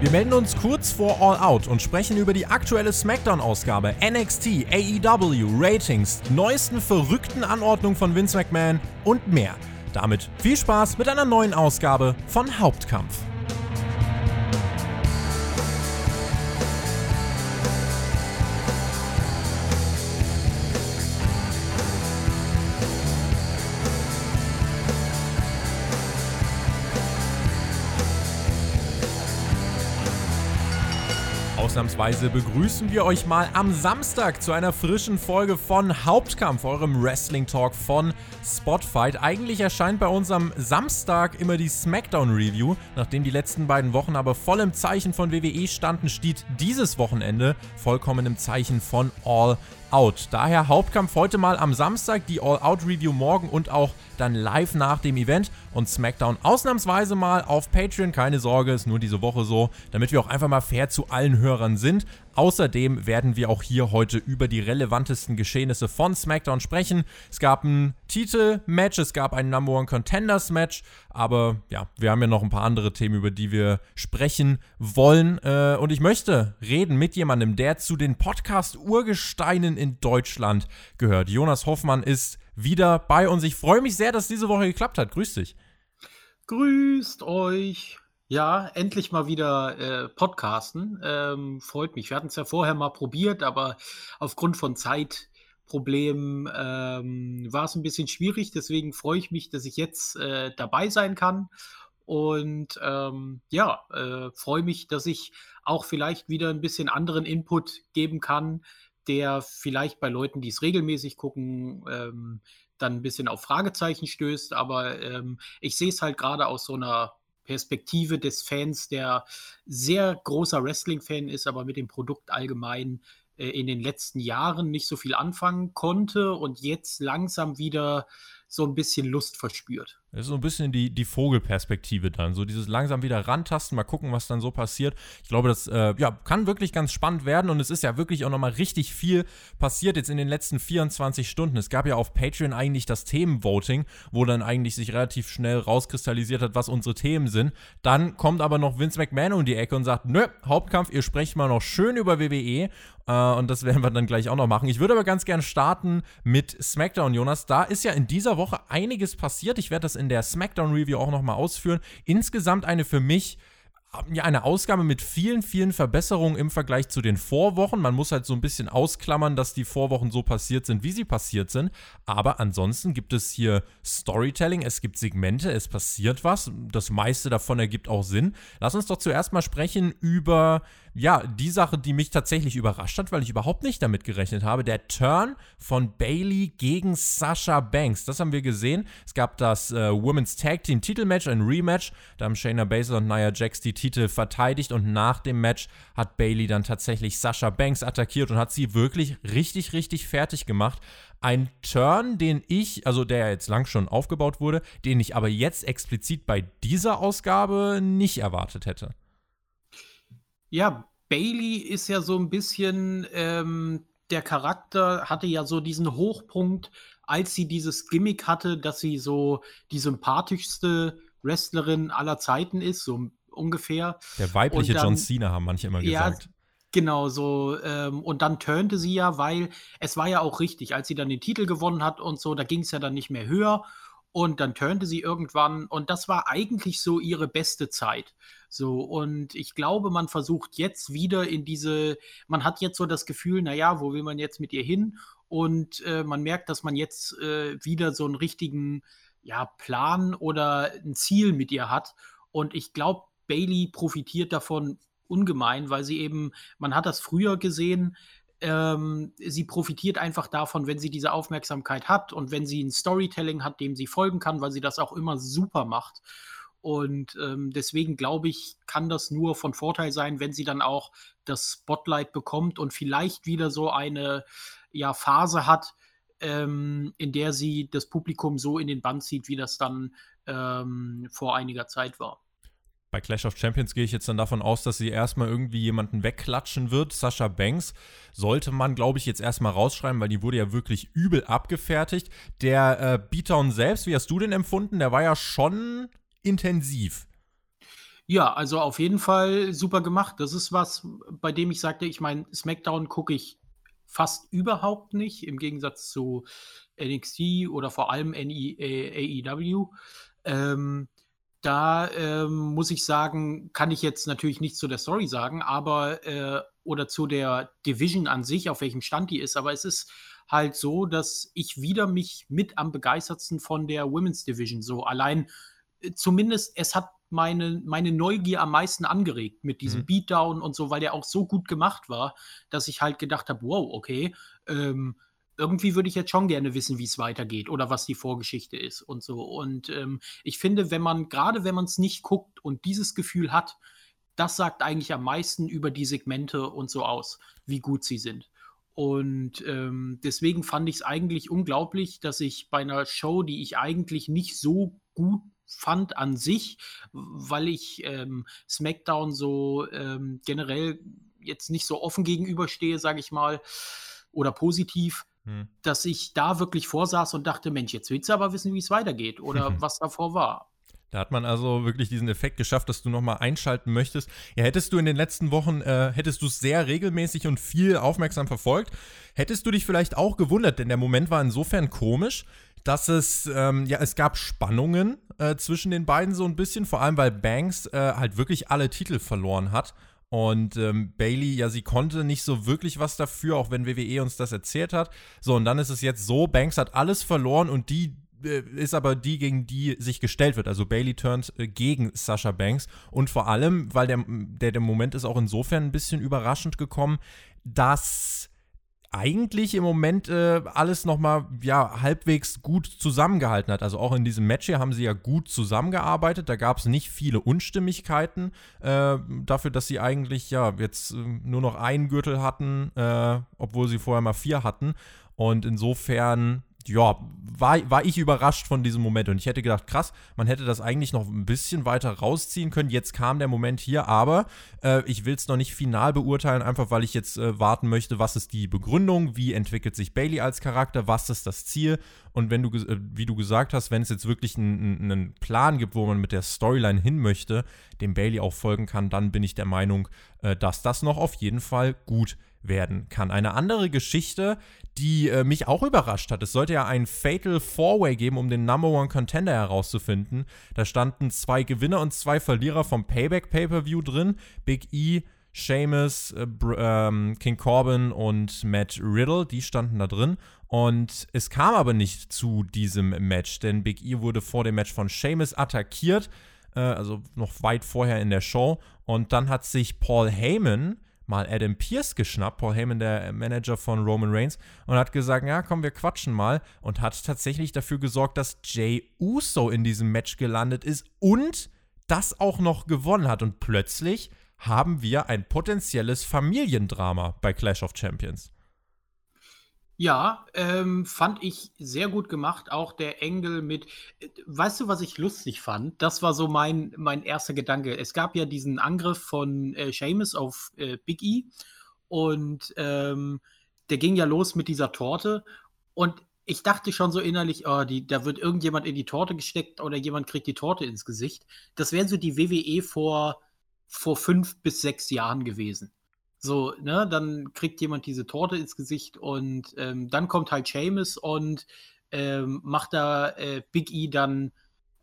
Wir melden uns kurz vor All Out und sprechen über die aktuelle SmackDown-Ausgabe, NXT, AEW, Ratings, neuesten verrückten Anordnungen von Vince McMahon und mehr. Damit viel Spaß mit einer neuen Ausgabe von Hauptkampf. Ausnahmsweise begrüßen wir euch mal am Samstag zu einer frischen Folge von Hauptkampf, eurem Wrestling Talk von Spotfight. Eigentlich erscheint bei uns am Samstag immer die SmackDown Review. Nachdem die letzten beiden Wochen aber voll im Zeichen von WWE standen, steht dieses Wochenende vollkommen im Zeichen von All Out. Daher Hauptkampf heute mal am Samstag, die All-Out-Review morgen und auch dann live nach dem Event und SmackDown ausnahmsweise mal auf Patreon. Keine Sorge, ist nur diese Woche so, damit wir auch einfach mal fair zu allen Hörern sind. Außerdem werden wir auch hier heute über die relevantesten Geschehnisse von SmackDown sprechen. Es gab ein Titel-Match, es gab ein Number One Contenders-Match, aber ja, wir haben ja noch ein paar andere Themen, über die wir sprechen wollen. Äh, und ich möchte reden mit jemandem, der zu den Podcast-Urgesteinen in Deutschland gehört. Jonas Hoffmann ist wieder bei uns. Ich freue mich sehr, dass diese Woche geklappt hat. Grüß dich. Grüßt euch. Ja, endlich mal wieder äh, podcasten. Ähm, freut mich. Wir hatten es ja vorher mal probiert, aber aufgrund von Zeitproblemen ähm, war es ein bisschen schwierig. Deswegen freue ich mich, dass ich jetzt äh, dabei sein kann. Und ähm, ja, äh, freue mich, dass ich auch vielleicht wieder ein bisschen anderen Input geben kann, der vielleicht bei Leuten, die es regelmäßig gucken, ähm, dann ein bisschen auf Fragezeichen stößt. Aber ähm, ich sehe es halt gerade aus so einer Perspektive des Fans, der sehr großer Wrestling-Fan ist, aber mit dem Produkt allgemein äh, in den letzten Jahren nicht so viel anfangen konnte und jetzt langsam wieder so ein bisschen Lust verspürt. Das ist so ein bisschen die, die Vogelperspektive dann. So dieses langsam wieder rantasten, mal gucken, was dann so passiert. Ich glaube, das äh, ja, kann wirklich ganz spannend werden und es ist ja wirklich auch nochmal richtig viel passiert jetzt in den letzten 24 Stunden. Es gab ja auf Patreon eigentlich das Themenvoting, wo dann eigentlich sich relativ schnell rauskristallisiert hat, was unsere Themen sind. Dann kommt aber noch Vince McMahon um die Ecke und sagt, nö, Hauptkampf, ihr sprecht mal noch schön über WWE Uh, äh, und das werden wir dann gleich auch noch machen. Ich würde aber ganz gern starten mit SmackDown, Jonas. Da ist ja in dieser Woche einiges passiert. Ich werde das in in der SmackDown-Review auch nochmal ausführen. Insgesamt eine für mich ja, eine Ausgabe mit vielen, vielen Verbesserungen im Vergleich zu den Vorwochen. Man muss halt so ein bisschen ausklammern, dass die Vorwochen so passiert sind, wie sie passiert sind. Aber ansonsten gibt es hier Storytelling, es gibt Segmente, es passiert was. Das meiste davon ergibt auch Sinn. Lass uns doch zuerst mal sprechen über ja, die Sache, die mich tatsächlich überrascht hat, weil ich überhaupt nicht damit gerechnet habe, der Turn von Bailey gegen Sasha Banks. Das haben wir gesehen. Es gab das äh, Women's Tag Team Titelmatch, ein Rematch. Da haben Shayna Baszler und Nia Jax die Titel verteidigt und nach dem Match hat Bailey dann tatsächlich Sasha Banks attackiert und hat sie wirklich richtig, richtig fertig gemacht. Ein Turn, den ich, also der jetzt lang schon aufgebaut wurde, den ich aber jetzt explizit bei dieser Ausgabe nicht erwartet hätte. Ja, Bailey ist ja so ein bisschen ähm, der Charakter hatte ja so diesen Hochpunkt, als sie dieses Gimmick hatte, dass sie so die sympathischste Wrestlerin aller Zeiten ist, so ungefähr. Der weibliche dann, John Cena haben manche immer ja, gesagt. Genau, so, ähm, und dann turnte sie ja, weil es war ja auch richtig, als sie dann den Titel gewonnen hat und so, da ging es ja dann nicht mehr höher und dann turnte sie irgendwann und das war eigentlich so ihre beste Zeit. So, und ich glaube, man versucht jetzt wieder in diese, man hat jetzt so das Gefühl, naja, wo will man jetzt mit ihr hin? Und äh, man merkt, dass man jetzt äh, wieder so einen richtigen ja, Plan oder ein Ziel mit ihr hat. Und ich glaube, Bailey profitiert davon ungemein, weil sie eben, man hat das früher gesehen, ähm, sie profitiert einfach davon, wenn sie diese Aufmerksamkeit hat und wenn sie ein Storytelling hat, dem sie folgen kann, weil sie das auch immer super macht. Und ähm, deswegen glaube ich, kann das nur von Vorteil sein, wenn sie dann auch das Spotlight bekommt und vielleicht wieder so eine ja, Phase hat, ähm, in der sie das Publikum so in den Band zieht, wie das dann ähm, vor einiger Zeit war bei Clash of Champions gehe ich jetzt dann davon aus, dass sie erstmal irgendwie jemanden wegklatschen wird. Sascha Banks sollte man, glaube ich, jetzt erstmal rausschreiben, weil die wurde ja wirklich übel abgefertigt. Der äh, Beatdown selbst, wie hast du den empfunden? Der war ja schon intensiv. Ja, also auf jeden Fall super gemacht. Das ist was, bei dem ich sagte, ich meine, SmackDown gucke ich fast überhaupt nicht, im Gegensatz zu NXT oder vor allem äh, AEW. Ähm, da ähm, muss ich sagen, kann ich jetzt natürlich nichts zu der Story sagen, aber äh, oder zu der Division an sich, auf welchem Stand die ist, aber es ist halt so, dass ich wieder mich mit am begeistertsten von der Women's Division so allein zumindest es hat meine, meine Neugier am meisten angeregt mit diesem mhm. Beatdown und so, weil der auch so gut gemacht war, dass ich halt gedacht habe, wow, okay, ähm, irgendwie würde ich jetzt schon gerne wissen, wie es weitergeht oder was die Vorgeschichte ist und so. Und ähm, ich finde, wenn man, gerade wenn man es nicht guckt und dieses Gefühl hat, das sagt eigentlich am meisten über die Segmente und so aus, wie gut sie sind. Und ähm, deswegen fand ich es eigentlich unglaublich, dass ich bei einer Show, die ich eigentlich nicht so gut fand an sich, weil ich ähm, SmackDown so ähm, generell jetzt nicht so offen gegenüberstehe, sage ich mal, oder positiv, hm. dass ich da wirklich vorsaß und dachte, Mensch, jetzt willst du aber wissen, wie es weitergeht oder was davor war. Da hat man also wirklich diesen Effekt geschafft, dass du nochmal einschalten möchtest. Ja, hättest du in den letzten Wochen, äh, hättest du es sehr regelmäßig und viel aufmerksam verfolgt, hättest du dich vielleicht auch gewundert, denn der Moment war insofern komisch, dass es, ähm, ja, es gab Spannungen äh, zwischen den beiden so ein bisschen, vor allem weil Banks äh, halt wirklich alle Titel verloren hat. Und ähm, Bailey, ja, sie konnte nicht so wirklich was dafür, auch wenn WWE uns das erzählt hat. So, und dann ist es jetzt so, Banks hat alles verloren und die ist aber die, gegen die sich gestellt wird. Also Bailey turnt äh, gegen Sasha Banks. Und vor allem, weil der, der, der Moment ist auch insofern ein bisschen überraschend gekommen, dass eigentlich im Moment äh, alles nochmal ja, halbwegs gut zusammengehalten hat. Also auch in diesem Match hier haben sie ja gut zusammengearbeitet. Da gab es nicht viele Unstimmigkeiten äh, dafür, dass sie eigentlich ja jetzt äh, nur noch einen Gürtel hatten, äh, obwohl sie vorher mal vier hatten. Und insofern ja, war, war ich überrascht von diesem Moment und ich hätte gedacht, krass, man hätte das eigentlich noch ein bisschen weiter rausziehen können. Jetzt kam der Moment hier, aber äh, ich will es noch nicht final beurteilen, einfach weil ich jetzt äh, warten möchte, was ist die Begründung, wie entwickelt sich Bailey als Charakter, was ist das Ziel und wenn du, äh, wie du gesagt hast, wenn es jetzt wirklich einen Plan gibt, wo man mit der Storyline hin möchte, dem Bailey auch folgen kann, dann bin ich der Meinung, äh, dass das noch auf jeden Fall gut werden kann. Eine andere Geschichte, die äh, mich auch überrascht hat. Es sollte ja ein Fatal Four-Way geben, um den Number One Contender herauszufinden. Da standen zwei Gewinner und zwei Verlierer vom Payback Pay-Per-View drin. Big E, Seamus, äh, ähm, King Corbin und Matt Riddle, die standen da drin. Und es kam aber nicht zu diesem Match, denn Big E wurde vor dem Match von Seamus attackiert, äh, also noch weit vorher in der Show. Und dann hat sich Paul Heyman mal Adam Pierce geschnappt, Paul Heyman, der Manager von Roman Reigns, und hat gesagt, ja, komm, wir quatschen mal und hat tatsächlich dafür gesorgt, dass Jay Uso in diesem Match gelandet ist und das auch noch gewonnen hat. Und plötzlich haben wir ein potenzielles Familiendrama bei Clash of Champions. Ja, ähm, fand ich sehr gut gemacht. Auch der Engel mit äh, weißt du, was ich lustig fand? Das war so mein mein erster Gedanke. Es gab ja diesen Angriff von, äh, Sheamus auf, äh, Big E und, ähm, der ging ja los mit dieser Torte und ich dachte schon so innerlich: „Oh, die da wird irgendjemand in die Torte gesteckt oder jemand kriegt die Torte ins Gesicht.“ Das wäre so die WWE vor vor 5 bis 6 Jahren gewesen. So, ne, dann kriegt jemand diese Torte ins Gesicht und ähm, dann kommt halt Seamus und ähm, macht da äh, Big E dann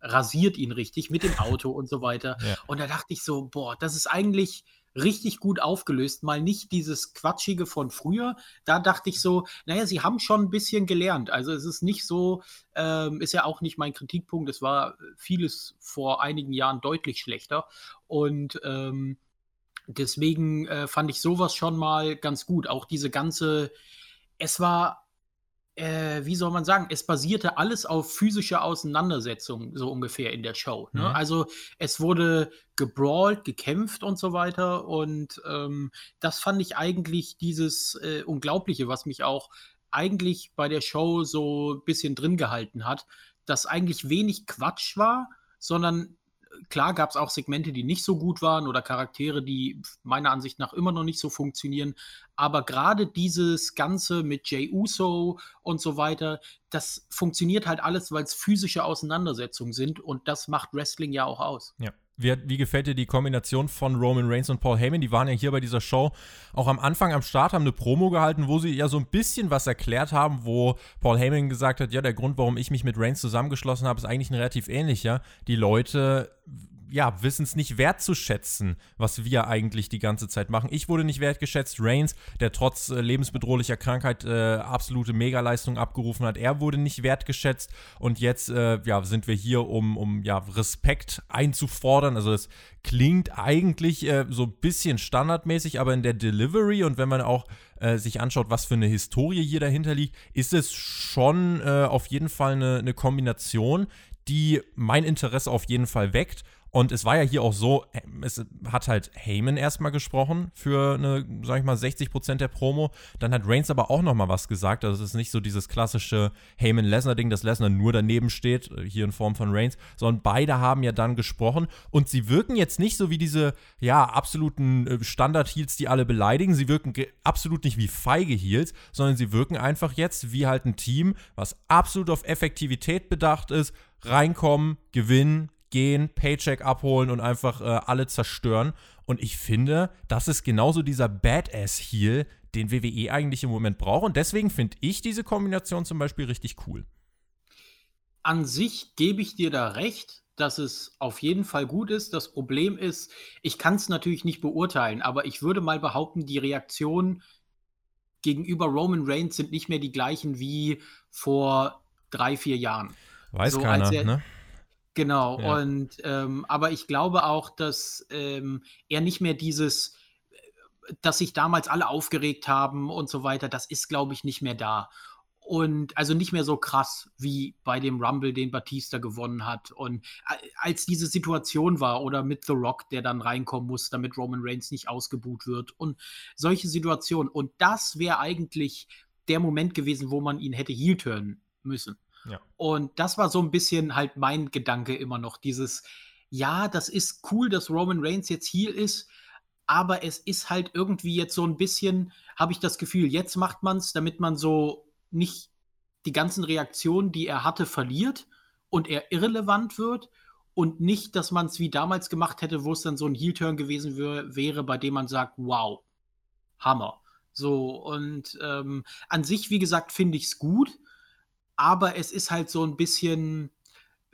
rasiert ihn richtig mit dem Auto und so weiter. Ja. Und da dachte ich so, boah, das ist eigentlich richtig gut aufgelöst. Mal nicht dieses Quatschige von früher. Da dachte ich so, naja, sie haben schon ein bisschen gelernt. Also es ist nicht so, ähm, ist ja auch nicht mein Kritikpunkt. Es war vieles vor einigen Jahren deutlich schlechter. Und ähm, Deswegen äh, fand ich sowas schon mal ganz gut. Auch diese ganze, es war, äh, wie soll man sagen, es basierte alles auf physischer Auseinandersetzung, so ungefähr in der Show. Ne? Mhm. Also es wurde gebrawlt, gekämpft und so weiter. Und ähm, das fand ich eigentlich dieses äh, Unglaubliche, was mich auch eigentlich bei der Show so ein bisschen drin gehalten hat, dass eigentlich wenig Quatsch war, sondern klar gab es auch Segmente, die nicht so gut waren oder Charaktere, die meiner Ansicht nach immer noch nicht so funktionieren. Aber gerade dieses Ganze mit Jay Uso und so weiter, das funktioniert halt alles, weil es physische Auseinandersetzungen sind und das macht Wrestling ja auch aus. Ja. Wie, wie, gefällt dir die Kombination von Roman Reigns und Paul Heyman? Die waren ja hier bei dieser Show auch am Anfang am Start, haben eine Promo gehalten, wo sie ja so ein bisschen was erklärt haben, wo Paul Heyman gesagt hat, ja, der Grund, warum ich mich mit Reigns zusammengeschlossen habe, ist eigentlich ein relativ ähnlicher. Die Leute ja, wissen es nicht wertzuschätzen, was wir eigentlich die ganze Zeit machen. Ich wurde nicht wertgeschätzt. Reigns, der trotz äh, lebensbedrohlicher Krankheit äh, absolute Megaleistung abgerufen hat, er wurde nicht wertgeschätzt. Und jetzt äh, ja, sind wir hier, um, um ja, Respekt einzufordern. Also es klingt eigentlich äh, so ein bisschen standardmäßig, aber in der Delivery und wenn man auch äh, sich anschaut, was für eine Historie hier dahinter liegt, ist es schon äh, auf jeden Fall eine, eine Kombination, die mein Interesse auf jeden Fall weckt. Und es war ja hier auch so, es hat halt Heyman erstmal gesprochen für eine, sag ich mal, 60% der Promo. Dann hat Reigns aber auch nochmal was gesagt. Also es ist nicht so dieses klassische Heyman-Lesnar-Ding, dass Lesnar nur daneben steht, äh, hier in Form von Reigns, sondern beide haben ja dann gesprochen. Und sie wirken jetzt nicht so wie diese, ja, absoluten äh, Standard-Heels, die alle beleidigen. Sie wirken absolut nicht wie feige Heels, sondern sie wirken einfach jetzt wie halt ein Team, was absolut auf Effektivität bedacht ist. Reinkommen, gewinnen, gehen, Paycheck abholen und einfach äh, alle zerstören. Und ich finde, das ist genauso dieser Badass-Heal, den WWE eigentlich im Moment braucht. Und deswegen finde ich diese Kombination zum Beispiel richtig cool. An sich gebe ich dir da recht, dass es auf jeden Fall gut ist. Das Problem ist, ich kann es natürlich nicht beurteilen, aber ich würde mal behaupten, die Reaktionen gegenüber Roman Reigns sind nicht mehr die gleichen wie vor drei, vier Jahren. Weiß so, keiner, er, ne? Genau, ja. und ähm, aber ich glaube auch, dass ähm, er nicht mehr dieses, äh, dass sich damals alle aufgeregt haben und so weiter, das ist, glaube ich, nicht mehr da. Und also nicht mehr so krass wie bei dem Rumble, den Batista gewonnen hat. Und als diese Situation war, oder mit The Rock, der dann reinkommen muss, damit Roman Reigns nicht ausgebuht wird. Und solche Situationen. Und das wäre eigentlich der Moment gewesen, wo man ihn hätte heel turnen müssen. Ja. Und das war so ein bisschen halt mein Gedanke immer noch. Dieses, ja, das ist cool, dass Roman Reigns jetzt hier ist, aber es ist halt irgendwie jetzt so ein bisschen, habe ich das Gefühl, jetzt macht man es, damit man so nicht die ganzen Reaktionen, die er hatte, verliert und er irrelevant wird und nicht, dass man es wie damals gemacht hätte, wo es dann so ein Heel-Turn gewesen wär, wäre, bei dem man sagt, wow, Hammer. So, und ähm, an sich, wie gesagt, finde ich es gut aber es ist halt so ein bisschen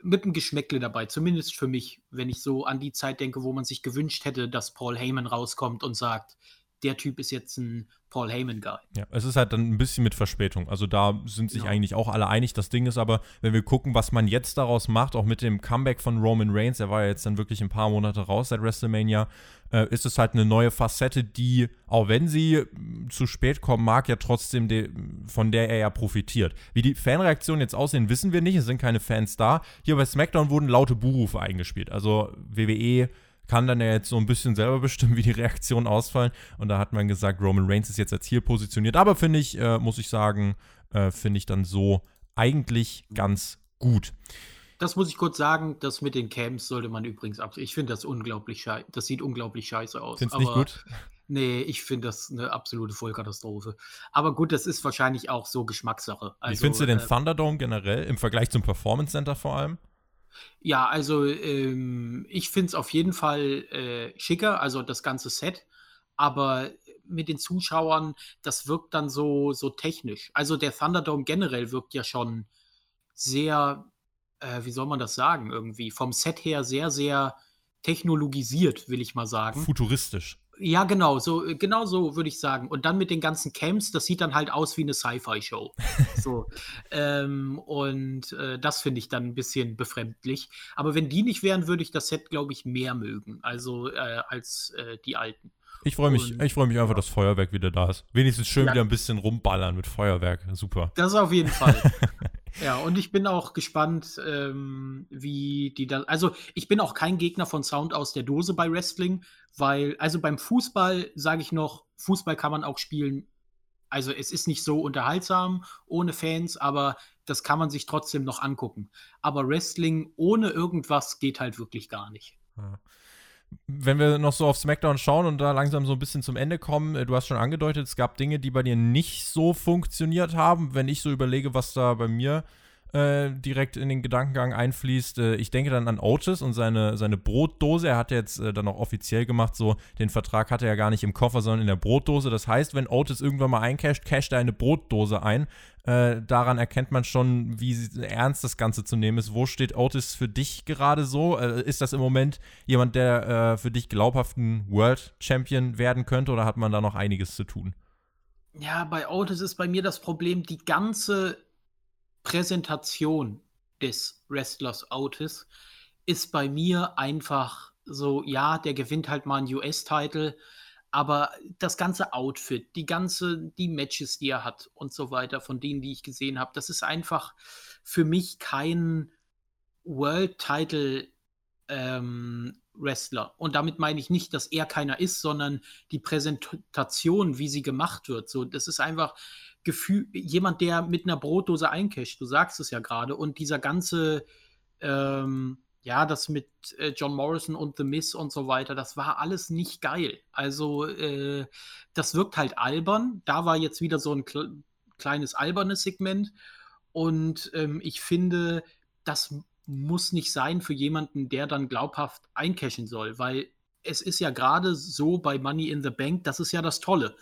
mit einem Geschmäckle dabei, zumindest für mich, wenn ich so an die Zeit denke, wo man sich gewünscht hätte, dass Paul Heyman rauskommt und sagt, der Typ ist jetzt ein Paul Heyman-Guy. Ja, es ist halt dann ein bisschen mit Verspätung. Also da sind sich ja. eigentlich auch alle einig. Das Ding ist aber, wenn wir gucken, was man jetzt daraus macht, auch mit dem Comeback von Roman Reigns, der war ja jetzt dann wirklich ein paar Monate raus seit WrestleMania, äh, ist es halt eine neue Facette, die, auch wenn sie zu spät kommen mag, ja trotzdem de, von der er ja profitiert. Wie die Fanreaktionen jetzt aussehen, wissen wir nicht. Es sind keine Fans da. Hier bei SmackDown wurden laute Buhrufe eingespielt. Also WWE kann dann ja jetzt so ein bisschen selber bestimmen, wie die Reaktionen ausfallen. Und da hat man gesagt, Roman Reigns ist jetzt als hier positioniert. Aber finde ich, äh, muss ich sagen, äh, finde ich dann so eigentlich ganz gut. Das muss ich kurz sagen, das mit den Camps sollte man übrigens ab. Ich finde das unglaublich scheiße. Das sieht unglaublich scheiße aus. Findest du nicht gut? Nee, ich finde das eine absolute Vollkatastrophe. Aber gut, das ist wahrscheinlich auch so Geschmackssache. Also, Wie findest du den äh, Thunderdome generell im Vergleich zum Performance Center vor allem? Ja, also ähm, ich finde es auf jeden Fall äh, schicker, also das ganze Set. Aber mit den Zuschauern, das wirkt dann so, so technisch. Also der Thunderdome generell wirkt ja schon sehr, äh, wie soll man das sagen, irgendwie vom Set her sehr, sehr technologisiert, will ich mal sagen. Futuristisch. Ja, genau, so, äh, genau so würde ich sagen. Und dann mit den ganzen Camps, das sieht dann halt aus wie eine Sci-Fi-Show. so. Ähm, und äh, das finde ich dann ein bisschen befremdlich. Aber wenn die nicht wären, würde ich das Set, glaube ich, mehr mögen. Also äh, als äh, die alten. Ich freue mich, ich freue mich einfach, dass Feuerwerk wieder da ist. Wenigstens schön ja. wieder ein bisschen rumballern mit Feuerwerk. Super. Das auf jeden Fall. Ja, und ich bin auch gespannt, ähm, wie die dann. Also, ich bin auch kein Gegner von Sound aus der Dose bei Wrestling, weil, also beim Fußball sage ich noch, Fußball kann man auch spielen. Also, es ist nicht so unterhaltsam ohne Fans, aber das kann man sich trotzdem noch angucken. Aber Wrestling ohne irgendwas geht halt wirklich gar nicht. Ja wenn wir noch so auf SmackDown schauen und da langsam so ein bisschen zum Ende kommen, äh, du hast schon angedeutet, es gab Dinge, die bei dir nicht so funktioniert haben. Wenn ich so überlege, was da bei mir äh, direkt in den Gedankengang einfließt. Äh, ich denke dann an Otis und seine, seine Brotdose. Er hat jetzt äh, dann auch offiziell gemacht, so den Vertrag hat er ja gar nicht im Koffer, sondern in der Brotdose. Das heißt, wenn Otis irgendwann mal eincasht, casht er eine Brotdose ein. Äh, daran erkennt man schon, wie ernst das Ganze zu nehmen ist. Wo steht Otis für dich gerade so? Äh, ist das im Moment jemand, der äh, für dich glaubhaft ein World Champion werden könnte oder hat man da noch einiges zu tun? Ja, bei Otis ist bei mir das Problem, die ganze Präsentation des Wrestlers Otis ist bei mir einfach so, ja, der gewinnt halt mal einen US-Title, aber das ganze Outfit, die ganze, die Matches, die er hat und so weiter, von denen, die ich gesehen habe, das ist einfach für mich kein World Title ähm, Wrestler. Und damit meine ich nicht, dass er keiner ist, sondern die Präsentation, wie sie gemacht wird. So, das ist einfach Gefühl, jemand, der mit einer Brotdose eincasht. Du sagst es ja gerade. Und dieser ganze, ähm, ja, das mit äh, John Morrison und The Miss und so weiter, das war alles nicht geil. Also, äh, das wirkt halt albern. Da war jetzt wieder so ein kle kleines albernes Segment. Und ähm, ich finde, das muss nicht sein für jemanden, der dann glaubhaft eincashen soll, weil es ist ja gerade so bei Money in the Bank, das ist ja das Tolle.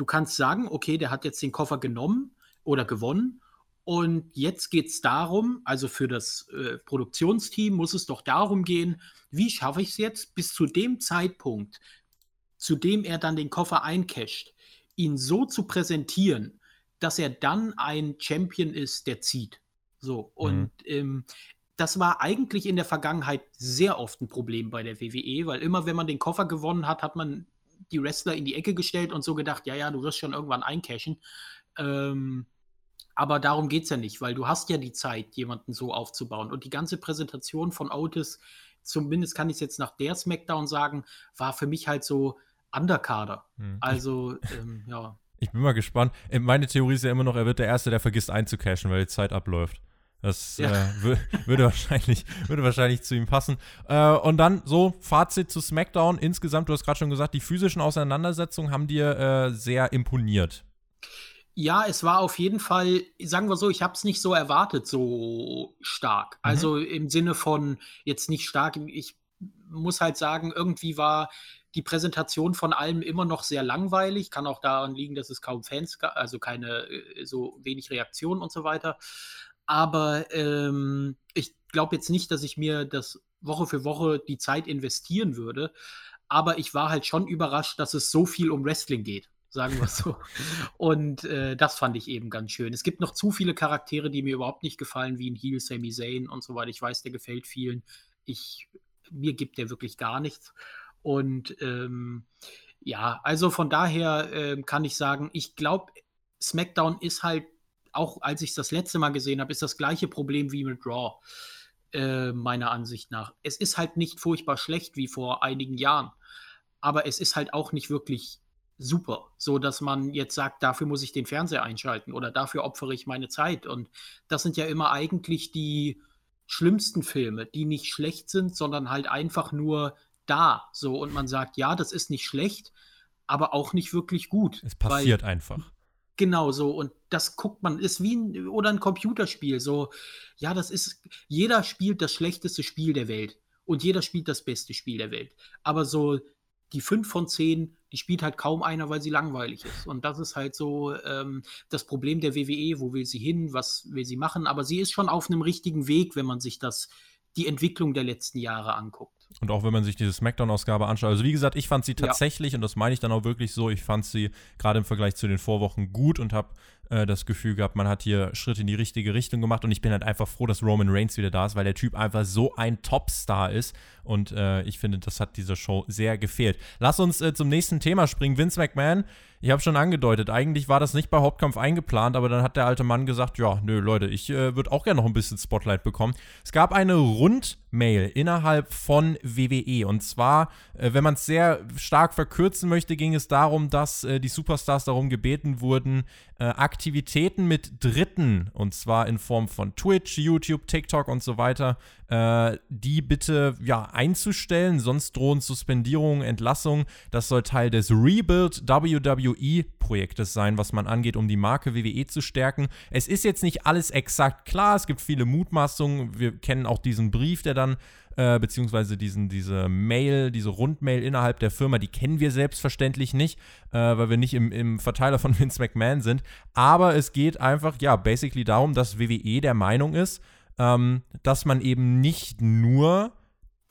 Du kannst sagen, okay, der hat jetzt den Koffer genommen oder gewonnen und jetzt geht es darum, also für das äh, Produktionsteam muss es doch darum gehen, wie schaffe ich es jetzt bis zu dem Zeitpunkt, zu dem er dann den Koffer eincasht, ihn so zu präsentieren, dass er dann ein Champion ist, der zieht. So, und mhm. ähm, das war eigentlich in der Vergangenheit sehr oft ein Problem bei der WWE, weil immer, wenn man den Koffer gewonnen hat, hat man die Wrestler in die Ecke gestellt und so gedacht, ja, ja, du wirst schon irgendwann eincashen. Ähm, aber darum geht es ja nicht, weil du hast ja die Zeit, jemanden so aufzubauen. Und die ganze Präsentation von Otis, zumindest kann ich es jetzt nach der Smackdown sagen, war für mich halt so Underkader. Hm. Also, ähm, ja. Ich bin mal gespannt. Äh, meine Theorie ist ja immer noch, er wird der Erste, der vergisst einzucashen, weil die Zeit abläuft. Das ja. äh, würde, wahrscheinlich, würde wahrscheinlich zu ihm passen. Äh, und dann so, Fazit zu SmackDown. Insgesamt, du hast gerade schon gesagt, die physischen Auseinandersetzungen haben dir äh, sehr imponiert. Ja, es war auf jeden Fall, sagen wir so, ich habe es nicht so erwartet, so stark. Mhm. Also im Sinne von jetzt nicht stark, ich muss halt sagen, irgendwie war die Präsentation von allem immer noch sehr langweilig. Kann auch daran liegen, dass es kaum Fans gab, also keine äh, so wenig Reaktionen und so weiter. Aber ähm, ich glaube jetzt nicht, dass ich mir das Woche für Woche die Zeit investieren würde. Aber ich war halt schon überrascht, dass es so viel um Wrestling geht, sagen wir so. Und äh, das fand ich eben ganz schön. Es gibt noch zu viele Charaktere, die mir überhaupt nicht gefallen, wie ein Heel Sami Zayn und so weiter. Ich weiß, der gefällt vielen. Ich, mir gibt der wirklich gar nichts. Und ähm, ja, also von daher äh, kann ich sagen, ich glaube, SmackDown ist halt auch als ich es das letzte Mal gesehen habe, ist das gleiche Problem wie mit Raw, äh, meiner Ansicht nach. Es ist halt nicht furchtbar schlecht wie vor einigen Jahren, aber es ist halt auch nicht wirklich super, so dass man jetzt sagt, dafür muss ich den Fernseher einschalten oder dafür opfere ich meine Zeit. Und das sind ja immer eigentlich die schlimmsten Filme, die nicht schlecht sind, sondern halt einfach nur da. So und man sagt, ja, das ist nicht schlecht, aber auch nicht wirklich gut. Es passiert einfach. Genau so. Und das guckt man, ist wie ein, oder ein Computerspiel. So, ja, das ist, jeder spielt das schlechteste Spiel der Welt. Und jeder spielt das beste Spiel der Welt. Aber so die fünf von zehn, die spielt halt kaum einer, weil sie langweilig ist. Und das ist halt so ähm, das Problem der WWE. Wo will sie hin? Was will sie machen? Aber sie ist schon auf einem richtigen Weg, wenn man sich das, die Entwicklung der letzten Jahre anguckt. Und auch wenn man sich diese Smackdown-Ausgabe anschaut. Also wie gesagt, ich fand sie tatsächlich, ja. und das meine ich dann auch wirklich so, ich fand sie gerade im Vergleich zu den Vorwochen gut und habe äh, das Gefühl gehabt, man hat hier Schritte in die richtige Richtung gemacht. Und ich bin halt einfach froh, dass Roman Reigns wieder da ist, weil der Typ einfach so ein Topstar ist. Und äh, ich finde, das hat dieser Show sehr gefehlt. Lass uns äh, zum nächsten Thema springen. Vince McMahon, ich habe schon angedeutet, eigentlich war das nicht bei Hauptkampf eingeplant, aber dann hat der alte Mann gesagt, ja, nö, Leute, ich äh, würde auch gerne noch ein bisschen Spotlight bekommen. Es gab eine rund Rundmail innerhalb von WWE. Und zwar, äh, wenn man es sehr stark verkürzen möchte, ging es darum, dass äh, die Superstars darum gebeten wurden, äh, Aktivitäten mit Dritten, und zwar in Form von Twitch, YouTube, TikTok und so weiter, äh, die bitte ja einzustellen, sonst drohen Suspendierungen, Entlassungen. Das soll Teil des Rebuild WWE Projektes sein, was man angeht, um die Marke WWE zu stärken. Es ist jetzt nicht alles exakt klar, es gibt viele Mutmaßungen. Wir kennen auch diesen Brief, der dann äh, beziehungsweise diesen, diese Mail, diese Rundmail innerhalb der Firma, die kennen wir selbstverständlich nicht, äh, weil wir nicht im, im Verteiler von Vince McMahon sind. Aber es geht einfach, ja, basically darum, dass WWE der Meinung ist, ähm, dass man eben nicht nur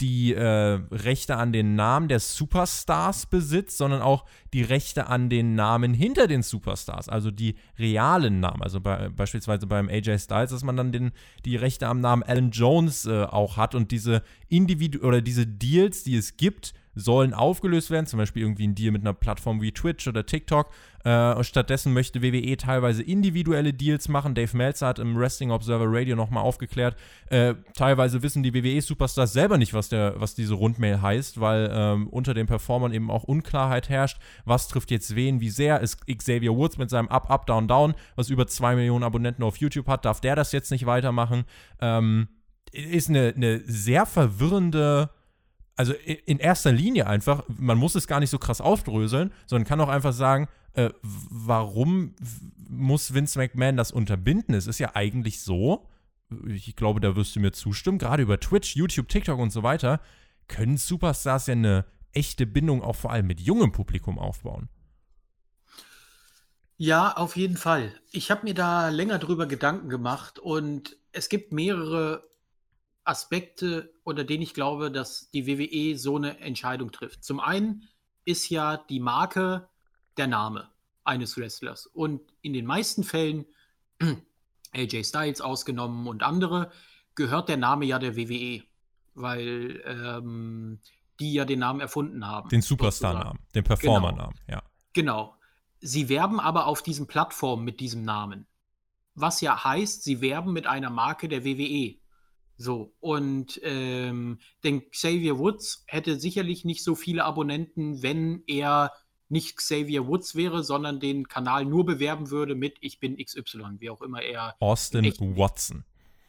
die äh, Rechte an den Namen der Superstars besitzt, sondern auch die Rechte an den Namen hinter den Superstars, also die realen Namen. Also bei, beispielsweise beim AJ Styles, dass man dann den, die Rechte am Namen Alan Jones äh, auch hat und diese Individu oder diese Deals, die es gibt, sollen aufgelöst werden, zum Beispiel irgendwie ein Deal mit einer Plattform wie Twitch oder TikTok. Äh, stattdessen möchte WWE teilweise individuelle Deals machen. Dave Meltzer hat im Wrestling Observer Radio nochmal aufgeklärt. Äh, teilweise wissen die WWE-Superstars selber nicht, was, der, was diese Rundmail heißt, weil ähm, unter den Performern eben auch Unklarheit herrscht. Was trifft jetzt wen, wie sehr? Ist Xavier Woods mit seinem Up, Up, Down, Down, was über zwei Millionen Abonnenten auf YouTube hat, darf der das jetzt nicht weitermachen? Ähm, ist eine, eine sehr verwirrende also in erster Linie einfach, man muss es gar nicht so krass aufdröseln, sondern kann auch einfach sagen, äh, warum muss Vince McMahon das unterbinden? Es ist ja eigentlich so, ich glaube, da wirst du mir zustimmen, gerade über Twitch, YouTube, TikTok und so weiter, können Superstars ja eine echte Bindung auch vor allem mit jungem Publikum aufbauen. Ja, auf jeden Fall. Ich habe mir da länger drüber Gedanken gemacht und es gibt mehrere Aspekte, unter denen ich glaube, dass die WWE so eine Entscheidung trifft. Zum einen ist ja die Marke der Name eines Wrestlers. Und in den meisten Fällen, AJ Styles ausgenommen und andere, gehört der Name ja der WWE, weil ähm, die ja den Namen erfunden haben. Den Superstar-Namen, den Performer-Namen, genau. ja. Genau. Sie werben aber auf diesen Plattformen mit diesem Namen. Was ja heißt, sie werben mit einer Marke der WWE. So, und ähm, denn Xavier Woods hätte sicherlich nicht so viele Abonnenten, wenn er nicht Xavier Woods wäre, sondern den Kanal nur bewerben würde mit Ich bin XY, wie auch immer er. Austin Watson.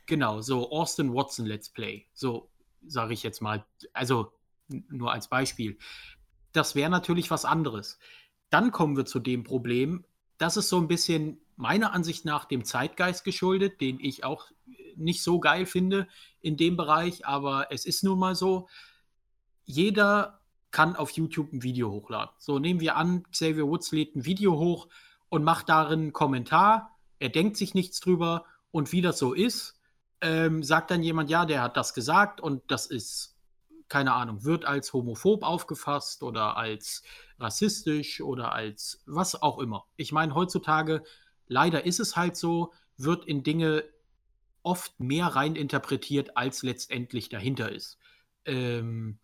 Genau, so Austin Watson Let's Play. So sage ich jetzt mal. Also nur als Beispiel. Das wäre natürlich was anderes. Dann kommen wir zu dem Problem, das ist so ein bisschen meiner Ansicht nach dem Zeitgeist geschuldet, den ich auch nicht so geil finde in dem Bereich, aber es ist nun mal so. Jeder kann auf YouTube ein Video hochladen. So nehmen wir an, Xavier Woods lädt ein Video hoch und macht darin einen Kommentar. Er denkt sich nichts drüber und wie das so ist, ähm, sagt dann jemand, ja, der hat das gesagt und das ist, keine Ahnung, wird als homophob aufgefasst oder als rassistisch oder als was auch immer. Ich meine, heutzutage, leider ist es halt so, wird in Dinge oft mehr rein interpretiert, als letztendlich dahinter ist. Ähm,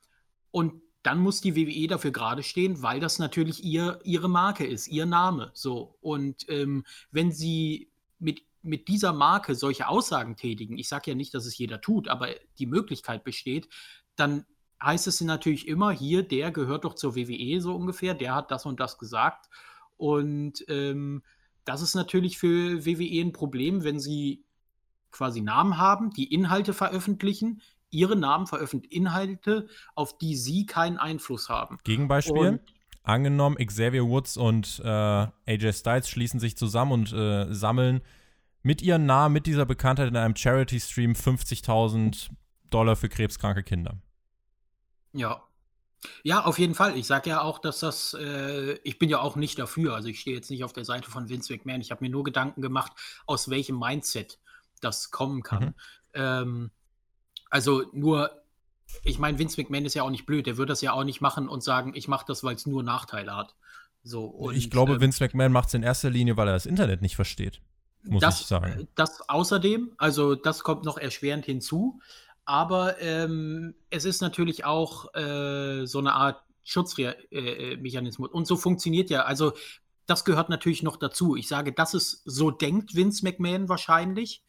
und dann muss die WWE dafür gerade stehen, weil das natürlich ihr, ihre Marke ist, ihr Name. So. Und ähm, wenn sie mit, mit dieser Marke solche Aussagen tätigen, ich sage ja nicht, dass es jeder tut, aber die Möglichkeit besteht, dann heißt es natürlich immer, hier, der gehört doch zur WWE so ungefähr, der hat das und das gesagt. Und ähm, das ist natürlich für WWE ein Problem, wenn sie quasi Namen haben, die Inhalte veröffentlichen, ihre Namen veröffentlichen Inhalte, auf die sie keinen Einfluss haben. Gegenbeispiel? Und Angenommen, Xavier Woods und äh, AJ Styles schließen sich zusammen und äh, sammeln mit ihren Namen, mit dieser Bekanntheit in einem Charity-Stream 50.000 Dollar für krebskranke Kinder. Ja. Ja, auf jeden Fall. Ich sage ja auch, dass das, äh, ich bin ja auch nicht dafür. Also ich stehe jetzt nicht auf der Seite von Vince McMahon. Ich habe mir nur Gedanken gemacht, aus welchem Mindset das kommen kann. Mhm. Ähm, also nur, ich meine, Vince McMahon ist ja auch nicht blöd, der würde das ja auch nicht machen und sagen, ich mache das, weil es nur Nachteile hat. So, und, ich glaube, ähm, Vince McMahon macht es in erster Linie, weil er das Internet nicht versteht. Muss das, ich sagen. Das außerdem, also das kommt noch erschwerend hinzu. Aber ähm, es ist natürlich auch äh, so eine Art Schutzmechanismus. Äh, und so funktioniert ja, also das gehört natürlich noch dazu. Ich sage, dass es so denkt Vince McMahon wahrscheinlich.